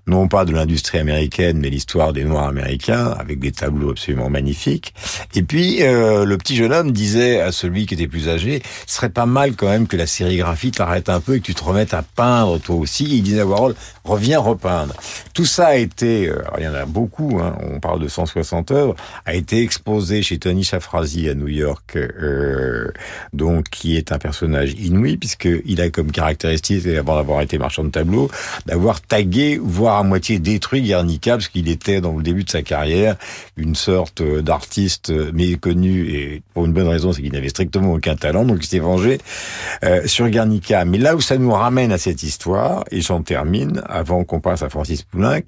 Non pas de l'industrie américaine, mais l'histoire des Noirs américains, avec des tableaux absolument magnifiques. Et puis, euh, le petit jeune homme disait à celui qui était plus âgé, ce serait pas mal quand même que la sérigraphie t'arrête un peu et que tu te remettes à peindre toi aussi. Il disait à Warhol, reviens repeindre. Tout ça a été, euh, il y en a beaucoup, hein, on parle de 160 œuvres, a été exposé chez Tony Shafrazi à New York, euh, donc qui est un personnage inouï, puisqu'il a comme caractéristique, avant d'avoir été marchand de tableaux, d'avoir tagué, voire à moitié détruit Guernica, parce qu'il était dans le début de sa carrière une sorte euh, d'artiste méconnu, et pour une bonne raison, c'est qu'il n'avait strictement aucun talent, donc il s'est vengé euh, sur Guernica. Mais là où ça nous ramène à cette histoire, et j'en termine, avant qu'on passe à Francis Poulenc,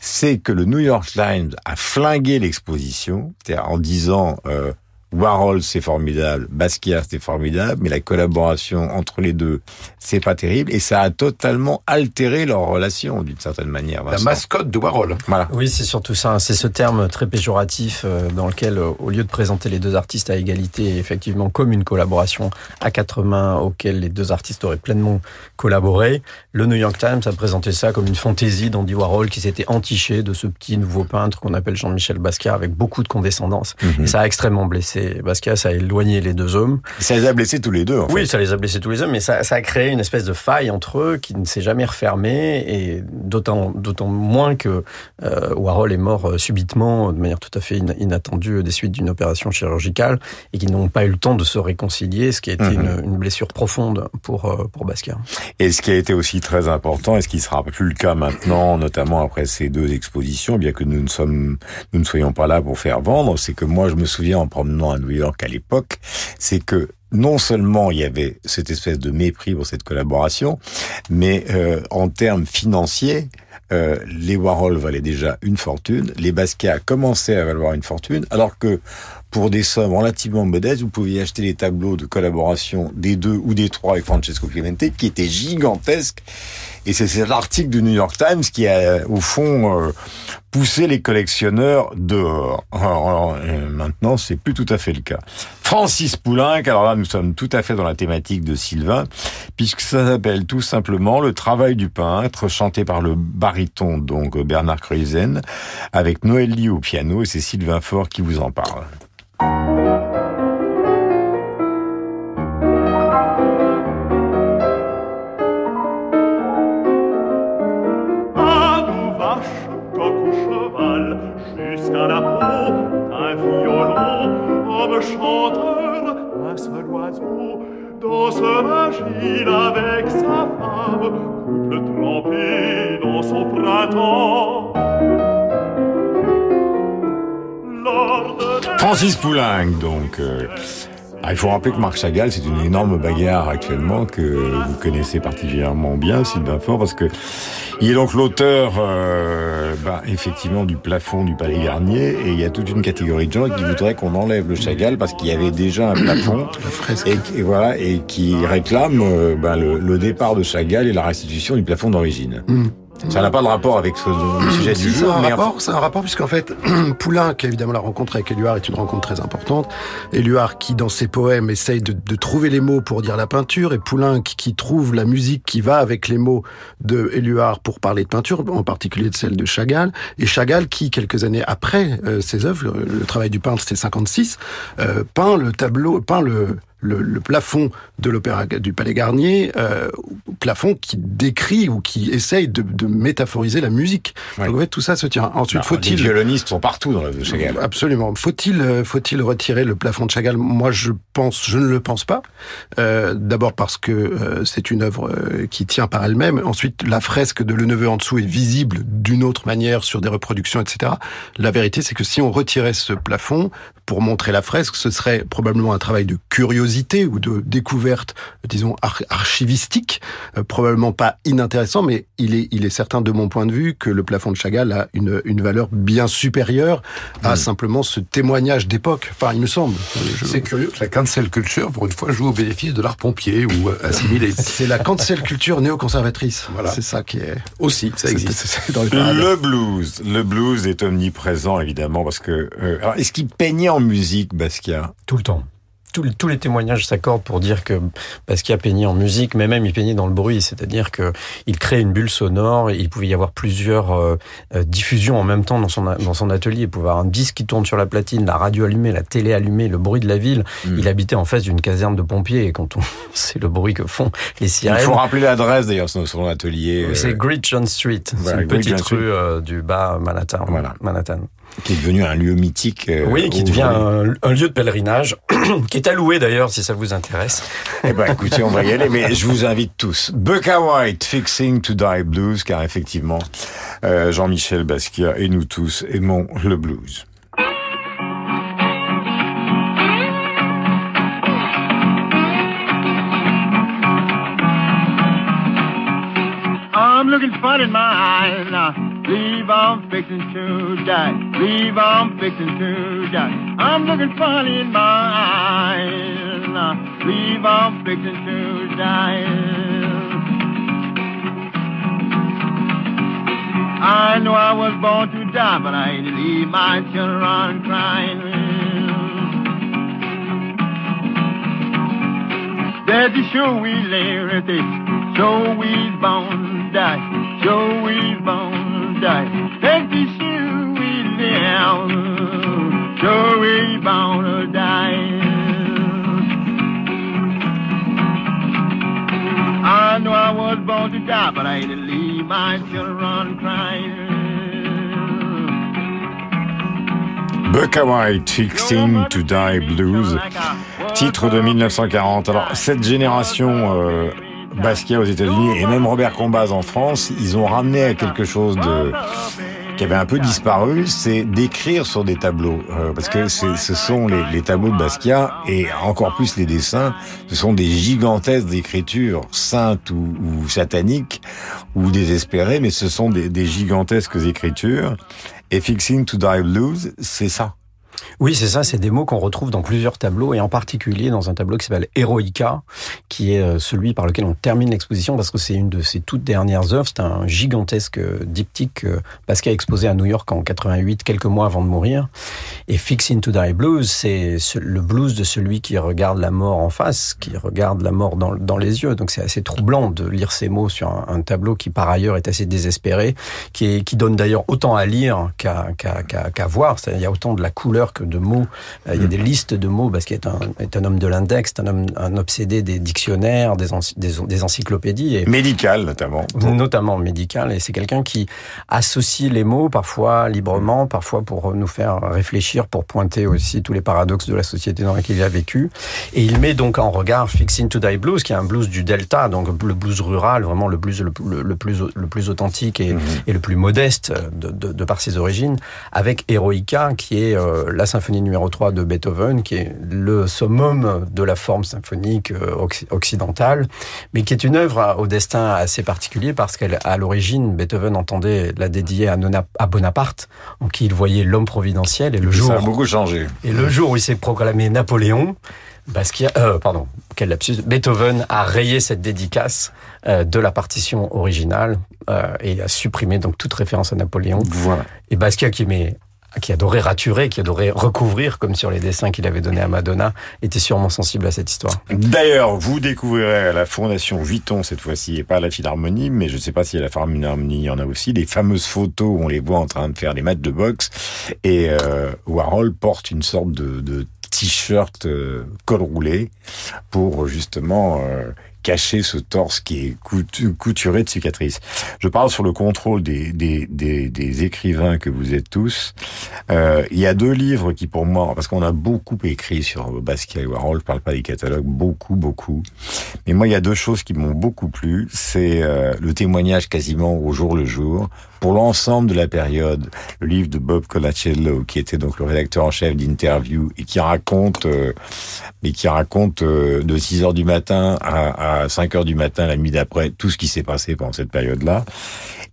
c'est que le New York Times a flingué l'exposition, en disant... Euh, Warhol, c'est formidable, Basquiat, c'est formidable, mais la collaboration entre les deux, c'est pas terrible, et ça a totalement altéré leur relation, d'une certaine manière. La mascotte de Warhol. Voilà. Oui, c'est surtout ça. C'est ce terme très péjoratif euh, dans lequel, euh, au lieu de présenter les deux artistes à égalité, effectivement comme une collaboration à quatre mains auquel les deux artistes auraient pleinement collaboré, le New York Times a présenté ça comme une fantaisie d'Andy Warhol qui s'était entiché de ce petit nouveau peintre qu'on appelle Jean-Michel Basquiat avec beaucoup de condescendance. Mhm. Et ça a extrêmement blessé Basquiat, ça a éloigné les deux hommes. Ça les a blessés tous les deux, en Oui, fait. ça les a blessés tous les hommes, mais ça, ça a créé une espèce de faille entre eux qui ne s'est jamais refermée, et d'autant d'autant moins que euh, Warhol est mort euh, subitement, de manière tout à fait in- inattendue, des suites d'une opération chirurgicale, et qu'ils n'ont pas eu le temps de se réconcilier, ce qui a été Mhm. une, une blessure profonde pour, euh, pour Basquiat. Et ce qui a été aussi très important, et ce qui sera plus le cas maintenant, notamment après ces deux expositions, bien que nous ne sommes, nous ne soyons pas là pour faire vendre, c'est que moi je me souviens en promenant à New York à l'époque, c'est que non seulement il y avait cette espèce de mépris pour cette collaboration, mais euh, en termes financiers, euh, les Warhol valaient déjà une fortune, les Basquiat commençaient à valoir une fortune, alors que pour des sommes relativement modestes, vous pouviez acheter les tableaux de collaboration des deux ou des trois avec Francesco Clemente qui étaient gigantesques. Et c'est cet article du New York Times qui a, au fond, euh, poussé les collectionneurs dehors. Alors, euh, maintenant, c'est plus tout à fait le cas. Francis Poulenc, alors là, nous sommes tout à fait dans la thématique de Sylvain, puisque ça s'appelle tout simplement Le travail du peintre, chanté par le baryton, donc Bernard Kreuzen, avec Noël Lee au piano, et c'est Sylvain Faure qui vous en parle. À nous vache, coq ou cheval, jusqu'à la peau, un violon, homme chanteur, un seul oiseau, danse agile avec sa femme, couple trempé dans son printemps. Francis Poulenc, donc. euh, Ah, il faut rappeler que Marc Chagall, c'est une énorme bagarre actuellement que vous connaissez particulièrement bien, Sylvain Fort, parce que il est donc l'auteur, euh, bah, effectivement, du plafond du Palais Garnier, et il y a toute une catégorie de gens qui voudraient qu'on enlève le Chagall parce qu'il y avait déjà un plafond, et, et voilà, et qui réclament euh, bah, le, le départ de Chagall et la restitution du plafond d'origine. Ça n'a pas de rapport avec ce, le sujet Si, du c'est jour, un mais rapport, c'est un rapport puisqu'en fait, Poulain, qui évidemment la rencontre avec Éluard est une rencontre très importante. Éluard qui, dans ses poèmes, essaye de, de trouver les mots pour dire la peinture, et Poulain qui, qui trouve la musique qui va avec les mots de Éluard pour parler de peinture, en particulier de celle de Chagall, et Chagall qui, quelques années après euh, ses œuvres, le, le travail du peintre c'était 56, euh, peint le tableau, peint le le, le plafond de l'opéra du Palais Garnier, euh, plafond qui décrit ou qui essaye de, de métaphoriser la musique. Donc en fait, tout ça se tient. Ensuite, Alors, faut-il Les violonistes sont partout dans l'œuvre de Chagall. Absolument. Faut-il euh, faut-il retirer le plafond de Chagall? Moi, je pense, je ne le pense pas. Euh, D'abord parce que euh, c'est une œuvre qui tient par elle-même. Ensuite, la fresque de Le Neveu en dessous est visible d'une autre manière sur des reproductions, etc. La vérité, c'est que si on retirait ce plafond pour montrer la fresque, ce serait probablement un travail de curiosité ou de découverte, disons ar- archivistique, euh, probablement pas inintéressant, mais il est il est certain de mon point de vue que le plafond de Chagall a une une valeur bien supérieure à simplement ce témoignage d'époque. Enfin, il me semble. Je- C'est curieux que la cancel culture, pour une fois, joue au bénéfice de l'art pompier ou euh, assimilé. C'est la cancel culture néoconservatrice. Voilà. C'est ça qui est aussi, ça existe. Dans les. Le blues, le blues est omniprésent évidemment parce que euh, alors, est-ce qu'il peignait en musique Basquiat? Tout le temps. Tous, tous les témoignages s'accordent pour dire que Basquiat peignait en musique, mais même il peignait dans le bruit, c'est-à-dire que il créait une bulle sonore. Et il pouvait y avoir plusieurs euh, euh, diffusions en même temps dans son dans son atelier. Il pouvait avoir un disque qui tourne sur la platine, la radio allumée, la télé allumée, le bruit de la ville. Hmm. Il habitait en face d'une caserne de pompiers et quand on sait le bruit que font les Il sirènes. faut rappeler l'adresse d'ailleurs son atelier. euh, C'est Great John Street, c'est Voilà, une petite rue euh, du bas Manhattan. Manhattan. Qui est devenu un lieu mythique. euh, Oui, qui devient un, un lieu de pèlerinage, qui est alloué d'ailleurs, si ça vous intéresse. Eh ben, écoutez, on va y aller, mais je vous invite tous. Bucka White, Fixing to Die Blues, car effectivement, euh, Jean-Michel Basquiat et nous tous aimons le blues. I'm looking fun in my eyes now. Leave I'm fixing to die. Leave I'm fixing to die. I'm looking fun in my eyes. Leave I'm fixing to die. I know I was born to die, but I ain't leave my children crying. That's the show we live it. So we bound to die. So we bound die. Take to Die Blues, titre de 1940. Alors, cette génération euh, Basquiat aux États-Unis et même Robert Combaz en France, ils ont ramené à quelque chose de qui avait un peu disparu, c'est d'écrire sur des tableaux, Euh, parce que ce sont les, les tableaux de Basquiat et encore plus les dessins, ce sont des gigantesques d'écriture saintes ou, ou sataniques ou désespérées, mais ce sont des, des gigantesques écritures. Et Fixing to Die Blues, c'est ça. Oui, c'est ça, c'est des mots qu'on retrouve dans plusieurs tableaux, et en particulier dans un tableau qui s'appelle Heroica, qui est euh, celui par lequel on termine l'exposition, parce que c'est une de ses toutes dernières œuvres. C'est un gigantesque euh, diptyque que Pascal a exposé à New York en 88, quelques mois avant de mourir. Et Fixing to Die Blues, c'est ce- le blues de celui qui regarde la mort en face, qui regarde la mort dans, les yeux. Donc c'est assez troublant de lire ces mots sur un, tableau qui par ailleurs est assez désespéré, qui, donne d'ailleurs autant à lire qu'à qu'à qu'à- qu'à voir. Il y a autant de la couleur que de mots. Euh, Il y a des listes de mots parce qu'il est un, est un homme de l'index, un homme un obsédé des dictionnaires, des, ency- des, des encyclopédies. Et Médical, notamment. notamment médical, et c'est quelqu'un qui associe les mots parfois librement, parfois pour nous faire réfléchir, pour pointer aussi tous les paradoxes de la société dans laquelle il a vécu. Et il met donc en regard Fixing to Die Blues, qui est un blues du Delta, donc le blues rural, vraiment le blues le, le- le plus, le plus authentique et, et le plus modeste de, de, de par ses origines, avec Heroica, qui est euh, la symphonie numéro 3 de Beethoven, qui est le summum de la forme symphonique euh, occ- occidentale, mais qui est une œuvre au destin assez particulier parce qu'à l'origine, Beethoven entendait la dédier à, Nona- à Bonaparte, en qui il voyait l'homme providentiel, et le jour Ça a beaucoup changé. et le jour où il s'est proclamé Napoléon, Basquiat, euh, pardon, quel lapsus, Beethoven a rayé cette dédicace euh, de la partition originale euh, et a supprimé donc toute référence à Napoléon. Voilà. Et Basquiat qui aimait qui adorait raturer, qui adorait recouvrir, comme sur les dessins qu'il avait donnés à Madonna, était sûrement sensible à cette histoire. D'ailleurs, vous découvrirez à la Fondation Vuitton cette fois-ci, et pas à la Philharmonie, mais je ne sais pas si à la Philharmonie il y en a aussi, les fameuses photos où on les voit en train de faire des matchs de boxe, et euh, Warhol porte une sorte de, de t-shirt euh, col roulé pour justement euh, cacher ce torse qui est coutu- couturé de cicatrices. Je parle sur le contrôle des écrivains que vous êtes tous. Euh, il y a deux livres qui pour moi, parce qu'on a beaucoup écrit sur Basquiat et Warhol, je parle pas des catalogues, beaucoup, beaucoup. Mais moi, il y a deux choses qui m'ont beaucoup plu. C'est euh, le témoignage quasiment au jour le jour pour l'ensemble de la période. Le livre de Bob Colacello, qui était donc le rédacteur en chef d'Interview et qui raconte, euh, mais qui raconte euh, de 6 heures du matin à, à 5 heures du matin la nuit d'après tout ce qui s'est passé pendant cette période-là.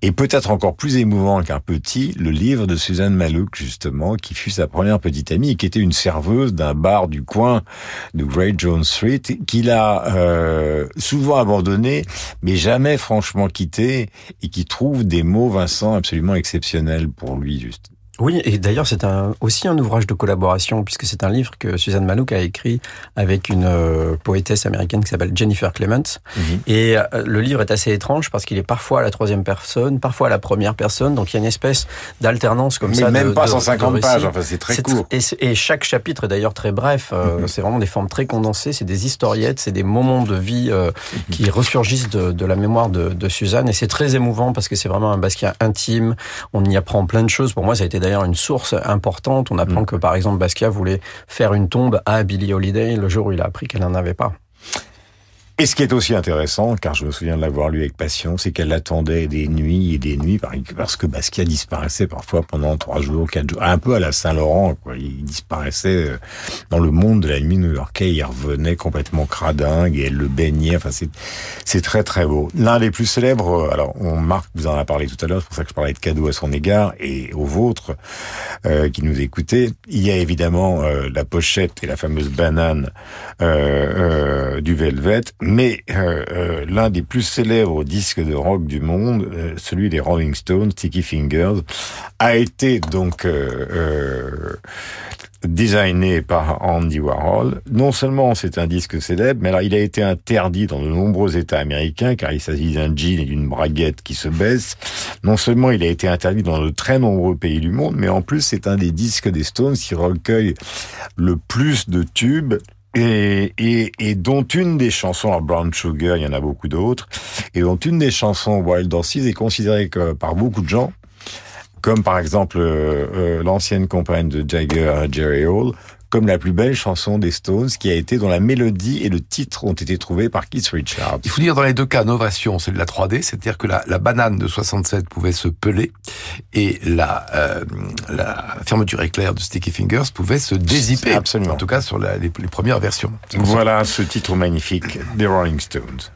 Et peut-être encore plus émouvant qu'un petit, le livre de Suzanne Malouk, justement, qui fut sa première petite amie et qui était une serveuse d'un bar du coin de Great Jones Street, qu'il a euh, souvent abandonné, mais jamais franchement quitté, et qui trouve des mots, Vincent, absolument exceptionnels pour lui, juste. Oui, et d'ailleurs c'est un, aussi un ouvrage de collaboration puisque c'est un livre que Suzanne Malouk a écrit avec une euh, poétesse américaine qui s'appelle Jennifer Clements. Et euh, le livre est assez étrange parce qu'il est parfois à la troisième personne, parfois à la première personne, donc il y a une espèce d'alternance comme Mais ça. même de- pas de- 150 de pages, enfin, c'est très court. Et, chaque chapitre est d'ailleurs très bref. euh, C'est vraiment des formes très condensées, c'est des historiettes, c'est des moments de vie euh, qui ressurgissent de, la mémoire de, Suzanne. Et c'est très émouvant parce que c'est vraiment un Basquiat intime. On y apprend plein de choses. Pour moi, ça a été d'ailleurs une source importante. On apprend que par exemple Basquiat voulait faire une tombe à Billie Holiday le jour où il a appris qu'elle n'en avait pas. Et ce qui est aussi intéressant, car je me souviens de l'avoir lu avec passion, c'est qu'elle attendait des nuits et des nuits par- parce que Basquiat disparaissait parfois pendant trois jours, quatre jours, un peu à la Saint-Laurent. Quoi. Il disparaissait euh, dans le monde de la nuit new-yorkais. Il revenait complètement cradingue et elle le baignait. Enfin, c'est c'est très très beau. L'un des plus célèbres. euh, Alors, on Marc vous en a parlé tout à l'heure. C'est pour ça que je parlais de cadeaux à son égard et aux vôtres euh, qui nous écoutez. Il y a évidemment euh, la pochette et la fameuse banane euh, euh, du Velvet, mais euh, euh, l'un des plus célèbres disques de rock du monde, euh, celui des Rolling Stones, Sticky Fingers, a été donc designé par Andy Warhol. Non seulement c'est un disque célèbre, mais alors il a été interdit dans de nombreux États américains car il s'agit d'un jean et d'une braguette qui se baissent. Non seulement il a été interdit dans de très nombreux pays du monde, mais en plus c'est un des disques des Stones qui recueille le plus de tubes et, et, et dont une des chansons, alors Brown Sugar, il y en a beaucoup d'autres, et dont une des chansons Wild Horses est considérée par beaucoup de gens comme par exemple euh, euh, l'ancienne compagne de Jagger, Jerry Hall, comme la plus belle chanson des Stones, qui a été dont la mélodie et le titre ont été trouvés par Keith Richards. Il faut dire dans les deux cas, novation, c'est de la 3D, c'est-à-dire que la, la banane de 67 pouvait se peler et la, euh, la fermeture éclair de Sticky Fingers pouvait se dézipper. Absolument. En tout cas, sur la- les, les premières versions. Voilà ce titre magnifique des Rolling Stones.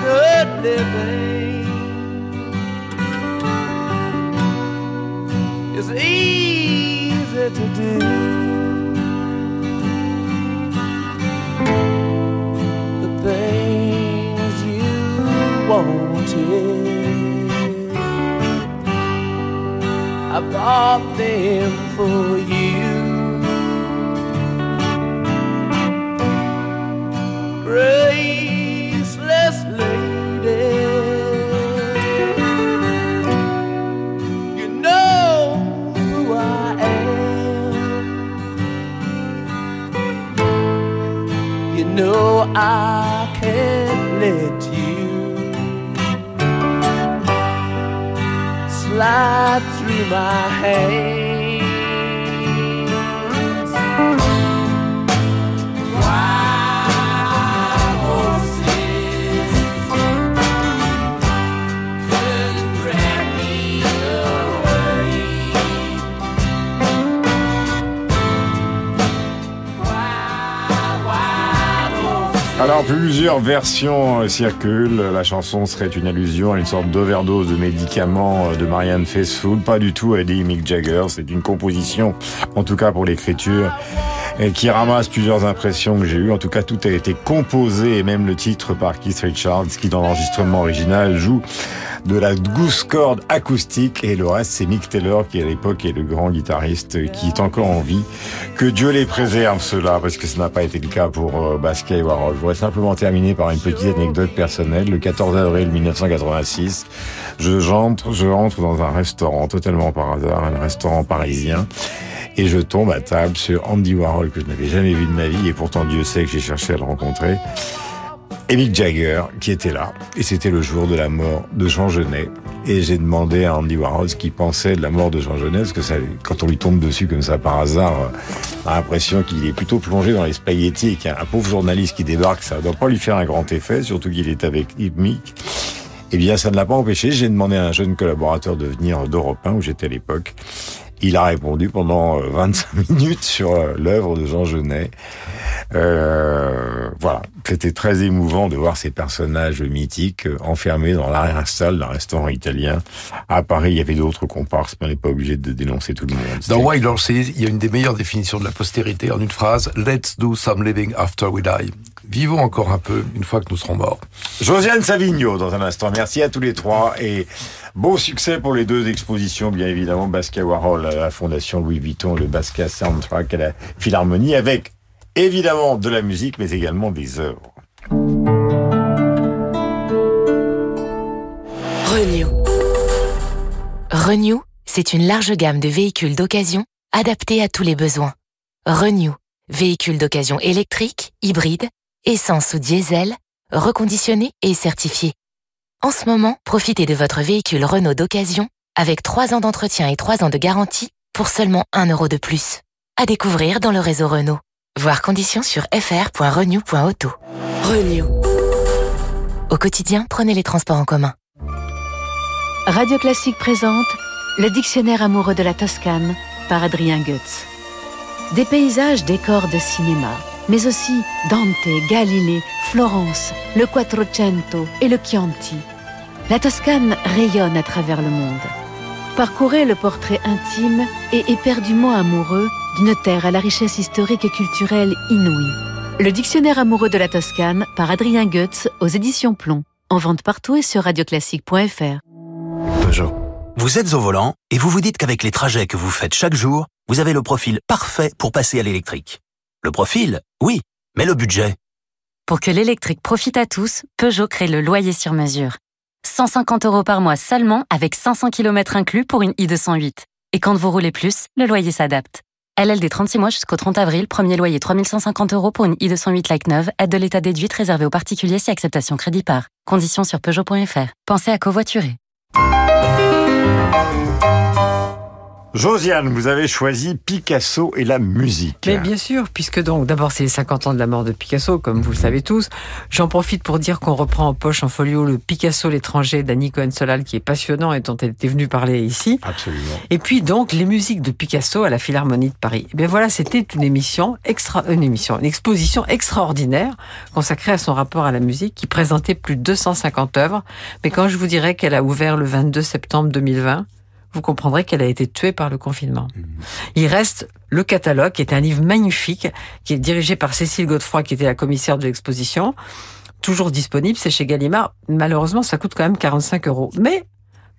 childhood living is easy to do. The things you wanted, I bought them for you. I can't let you slide through my hands. Alors, plusieurs versions euh, circulent. La chanson serait une allusion à une sorte d'overdose de médicaments euh, de Marianne Faithfull. Pas du tout à Eddie Mick Jagger. C'est une composition, en tout cas pour l'écriture, qui ramasse plusieurs impressions que j'ai eues. En tout cas, tout a été composé, et même le titre par Keith Richards, qui dans l'enregistrement original joue de la goose corde acoustique et le reste c'est Mick Taylor qui à l'époque est le grand guitariste qui est encore en vie. Que Dieu les préserve cela parce que ce n'a pas été le cas pour euh, Basquiat et Warhol. Je voudrais simplement terminer par une petite anecdote personnelle. Le 14 avril 1986, je j'entre, je rentre dans un restaurant totalement par hasard, un restaurant parisien. Et je tombe à table sur Andy Warhol que je n'avais jamais vu de ma vie et pourtant Dieu sait que j'ai cherché à le rencontrer. Et Mick Jagger qui était là. Et c'était le jour de la mort de Jean Genet. Et j'ai demandé à Andy Warhol ce qu'il pensait de la mort de Jean Genet, parce que ça, quand on lui tombe dessus comme ça par hasard, euh, on a l'impression qu'il est plutôt plongé dans les spaghettis et qu'il y a un pauvre journaliste qui débarque, ça ne doit pas lui faire un grand effet, surtout qu'il est avec Mick. Eh bien, ça ne l'a pas empêché. J'ai demandé à un jeune collaborateur de venir d'Europe 1, où j'étais à l'époque. Il a répondu pendant euh, 25 minutes sur euh, l'œuvre de Jean Genet. Euh, voilà, c'était très émouvant de voir ces personnages mythiques euh, enfermés dans l'arrière-salle d'un restaurant italien. À Paris, il y avait d'autres comparses, mais on n'est pas obligé de dénoncer tout le monde. Dans Wild Horses, il y a une des meilleures définitions de la postérité en une phrase Let's do some living after we die. Vivons encore un peu une fois que nous serons morts. Josiane Savigno, dans un instant. Merci à tous les trois et beau succès pour les deux expositions, bien évidemment. Basquiat Warhol à la Fondation Louis Vuitton, le Basquiat Soundtrack à la Philharmonie, avec évidemment de la musique, mais également des œuvres. Renew. Renew, c'est une large gamme de véhicules d'occasion adaptés à tous les besoins. Renew, véhicules d'occasion électriques, hybrides, essence ou diesel, reconditionnés et certifiés. En ce moment, profitez de votre véhicule Renault d'occasion avec 3 ans d'entretien et 3 ans de garantie pour seulement 1 euro de plus. À découvrir dans le réseau Renault. Voir conditions sur fr.renew.auto. Renew. Au quotidien, prenez les transports en commun. Radio Classique présente Le dictionnaire amoureux de la Toscane par Adrien Goetz. Des paysages, décors de cinéma, mais aussi Dante, Galilée, Florence, le Quattrocento et le Chianti. La Toscane rayonne à travers le monde. Parcourez le portrait intime et éperdument amoureux d'une terre à la richesse historique et culturelle inouïe. Le dictionnaire amoureux de la Toscane par Adrien Goetz aux éditions Plomb. En vente partout et sur radioclassique.fr. Peugeot. Vous êtes au volant et vous vous dites qu'avec les trajets que vous faites chaque jour, vous avez le profil parfait pour passer à l'électrique. Le profil, oui, mais le budget. Pour que l'électrique profite à tous, Peugeot crée le loyer sur mesure. 150 euros par mois seulement avec 500 km inclus pour une i208. Et quand vous roulez plus, le loyer s'adapte. LLD 36 mois jusqu'au 30 avril, premier loyer 3150 euros pour une i208 like neuve, aide de l'état déduite réservée aux particuliers si acceptation crédit par. Conditions sur Peugeot.fr. Pensez à covoiturer. Josiane, vous avez choisi Picasso et la musique. Mais bien sûr, puisque donc d'abord c'est les 50 ans de la mort de Picasso, comme vous le savez tous. J'en profite pour dire qu'on reprend en poche en folio le Picasso l'étranger d'Annie Cohen-Solal, qui est passionnant et dont elle était venue parler ici. Absolument. Et puis donc les musiques de Picasso à la Philharmonie de Paris. Et bien voilà, c'était une émission extra, une émission, une exposition extraordinaire consacrée à son rapport à la musique, qui présentait plus de 250 œuvres. Mais quand je vous dirais qu'elle a ouvert le 22 septembre 2020, vous comprendrez qu'elle a été tuée par le confinement. Il reste le catalogue, qui est un livre magnifique, qui est dirigé par Cécile Godefroy, qui était la commissaire de l'exposition. Toujours disponible, c'est chez Gallimard. Malheureusement, ça coûte quand même 45 euros. Mais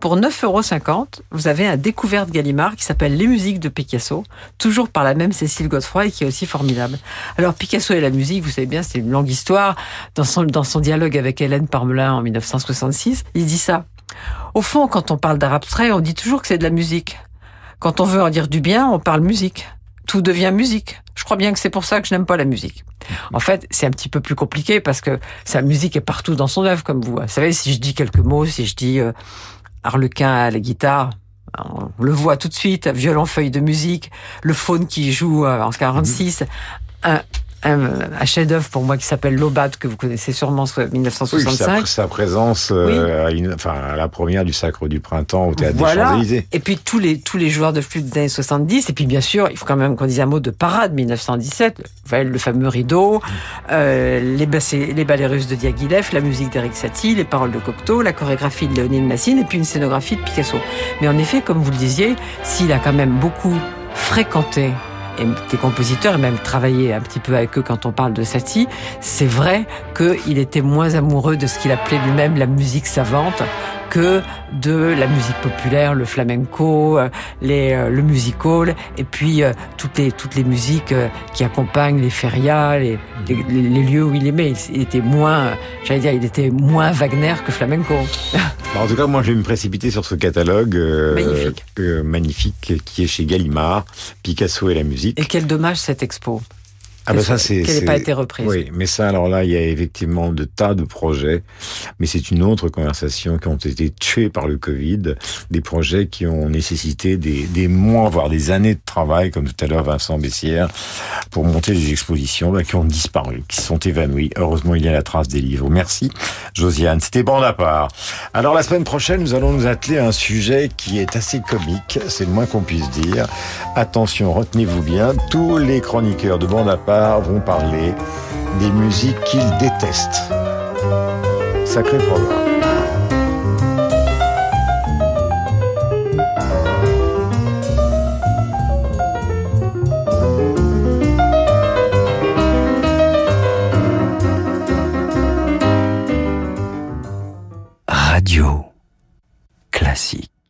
pour 9,50 euros, vous avez un découverte Gallimard qui s'appelle Les musiques de Picasso, toujours par la même Cécile Godefroy et qui est aussi formidable. Alors Picasso et la musique, vous savez bien, c'est une longue histoire. Dans son, dans son dialogue avec Hélène Parmelin en 1966, il dit ça. Au fond, quand on parle d'art abstrait, on dit toujours que c'est de la musique. Quand on veut en dire du bien, on parle musique. Tout devient musique. Je crois bien que c'est pour ça que je n'aime pas la musique. En fait, c'est un petit peu plus compliqué parce que sa musique est partout dans son œuvre, comme vous. Vous savez, si je dis quelques mots, si je dis euh, Harlequin à la guitare, on le voit tout de suite, violon feuille de musique, le faune qui joue euh, en 46, un, un, un chef-d'œuvre pour moi qui s'appelle L'Aubade, que vous connaissez sûrement, ce- Oui, 1965. sa, sa présence euh, à, une- enfin, à la première du Sacre du Printemps au Théâtre des. Champs-Élysées. Et puis tous les tous les joueurs de flûte des années 70. Et puis bien sûr, il faut quand même qu'on dise un mot de Parade 1917. Vous voyez, le fameux rideau, euh, les, les ballets russes de Diaghilev, la musique d'Eric Satie, les paroles de Cocteau, la chorégraphie de Léonine Massine et puis une scénographie de Picasso. Mais en effet, comme vous le disiez, s'il a quand même beaucoup fréquenté et des compositeurs et même travaillé un petit peu avec eux quand on parle de Satie, c'est vrai qu'il était moins amoureux de ce qu'il appelait lui-même la musique savante que de la musique populaire, le flamenco, euh, les, euh, le music hall, et puis euh, toutes les toutes les musiques qui accompagnent les férias, les, les, les- lieux où il aimait. Il, était moins, j'allais dire, il était moins Wagner que flamenco. Bah, en tout cas, moi, je vais me précipiter sur ce catalogue euh, Magnifique. euh, magnifique qui est chez Gallimard, Picasso et la musique. Et quel dommage cette expo. Ah ben ça c'est Qu'elle n'ait pas été reprise. Oui, mais ça alors là il y a effectivement de tas de projets, mais c'est une autre conversation qui ont été tués par le Covid, des projets qui ont nécessité des, des mois voire des années de travail comme tout à l'heure Vincent Bessière pour monter des expositions bah, qui ont disparu, qui se sont évanouies. Heureusement il y a la trace des livres. Merci Josiane, c'était bande à part. Alors la semaine prochaine nous allons nous atteler à un sujet qui est assez comique, c'est le moins qu'on puisse dire. Attention, retenez-vous bien, tous les chroniqueurs de bande à part vont parler des musiques qu'ils détestent. Sacré programme. Radio classique.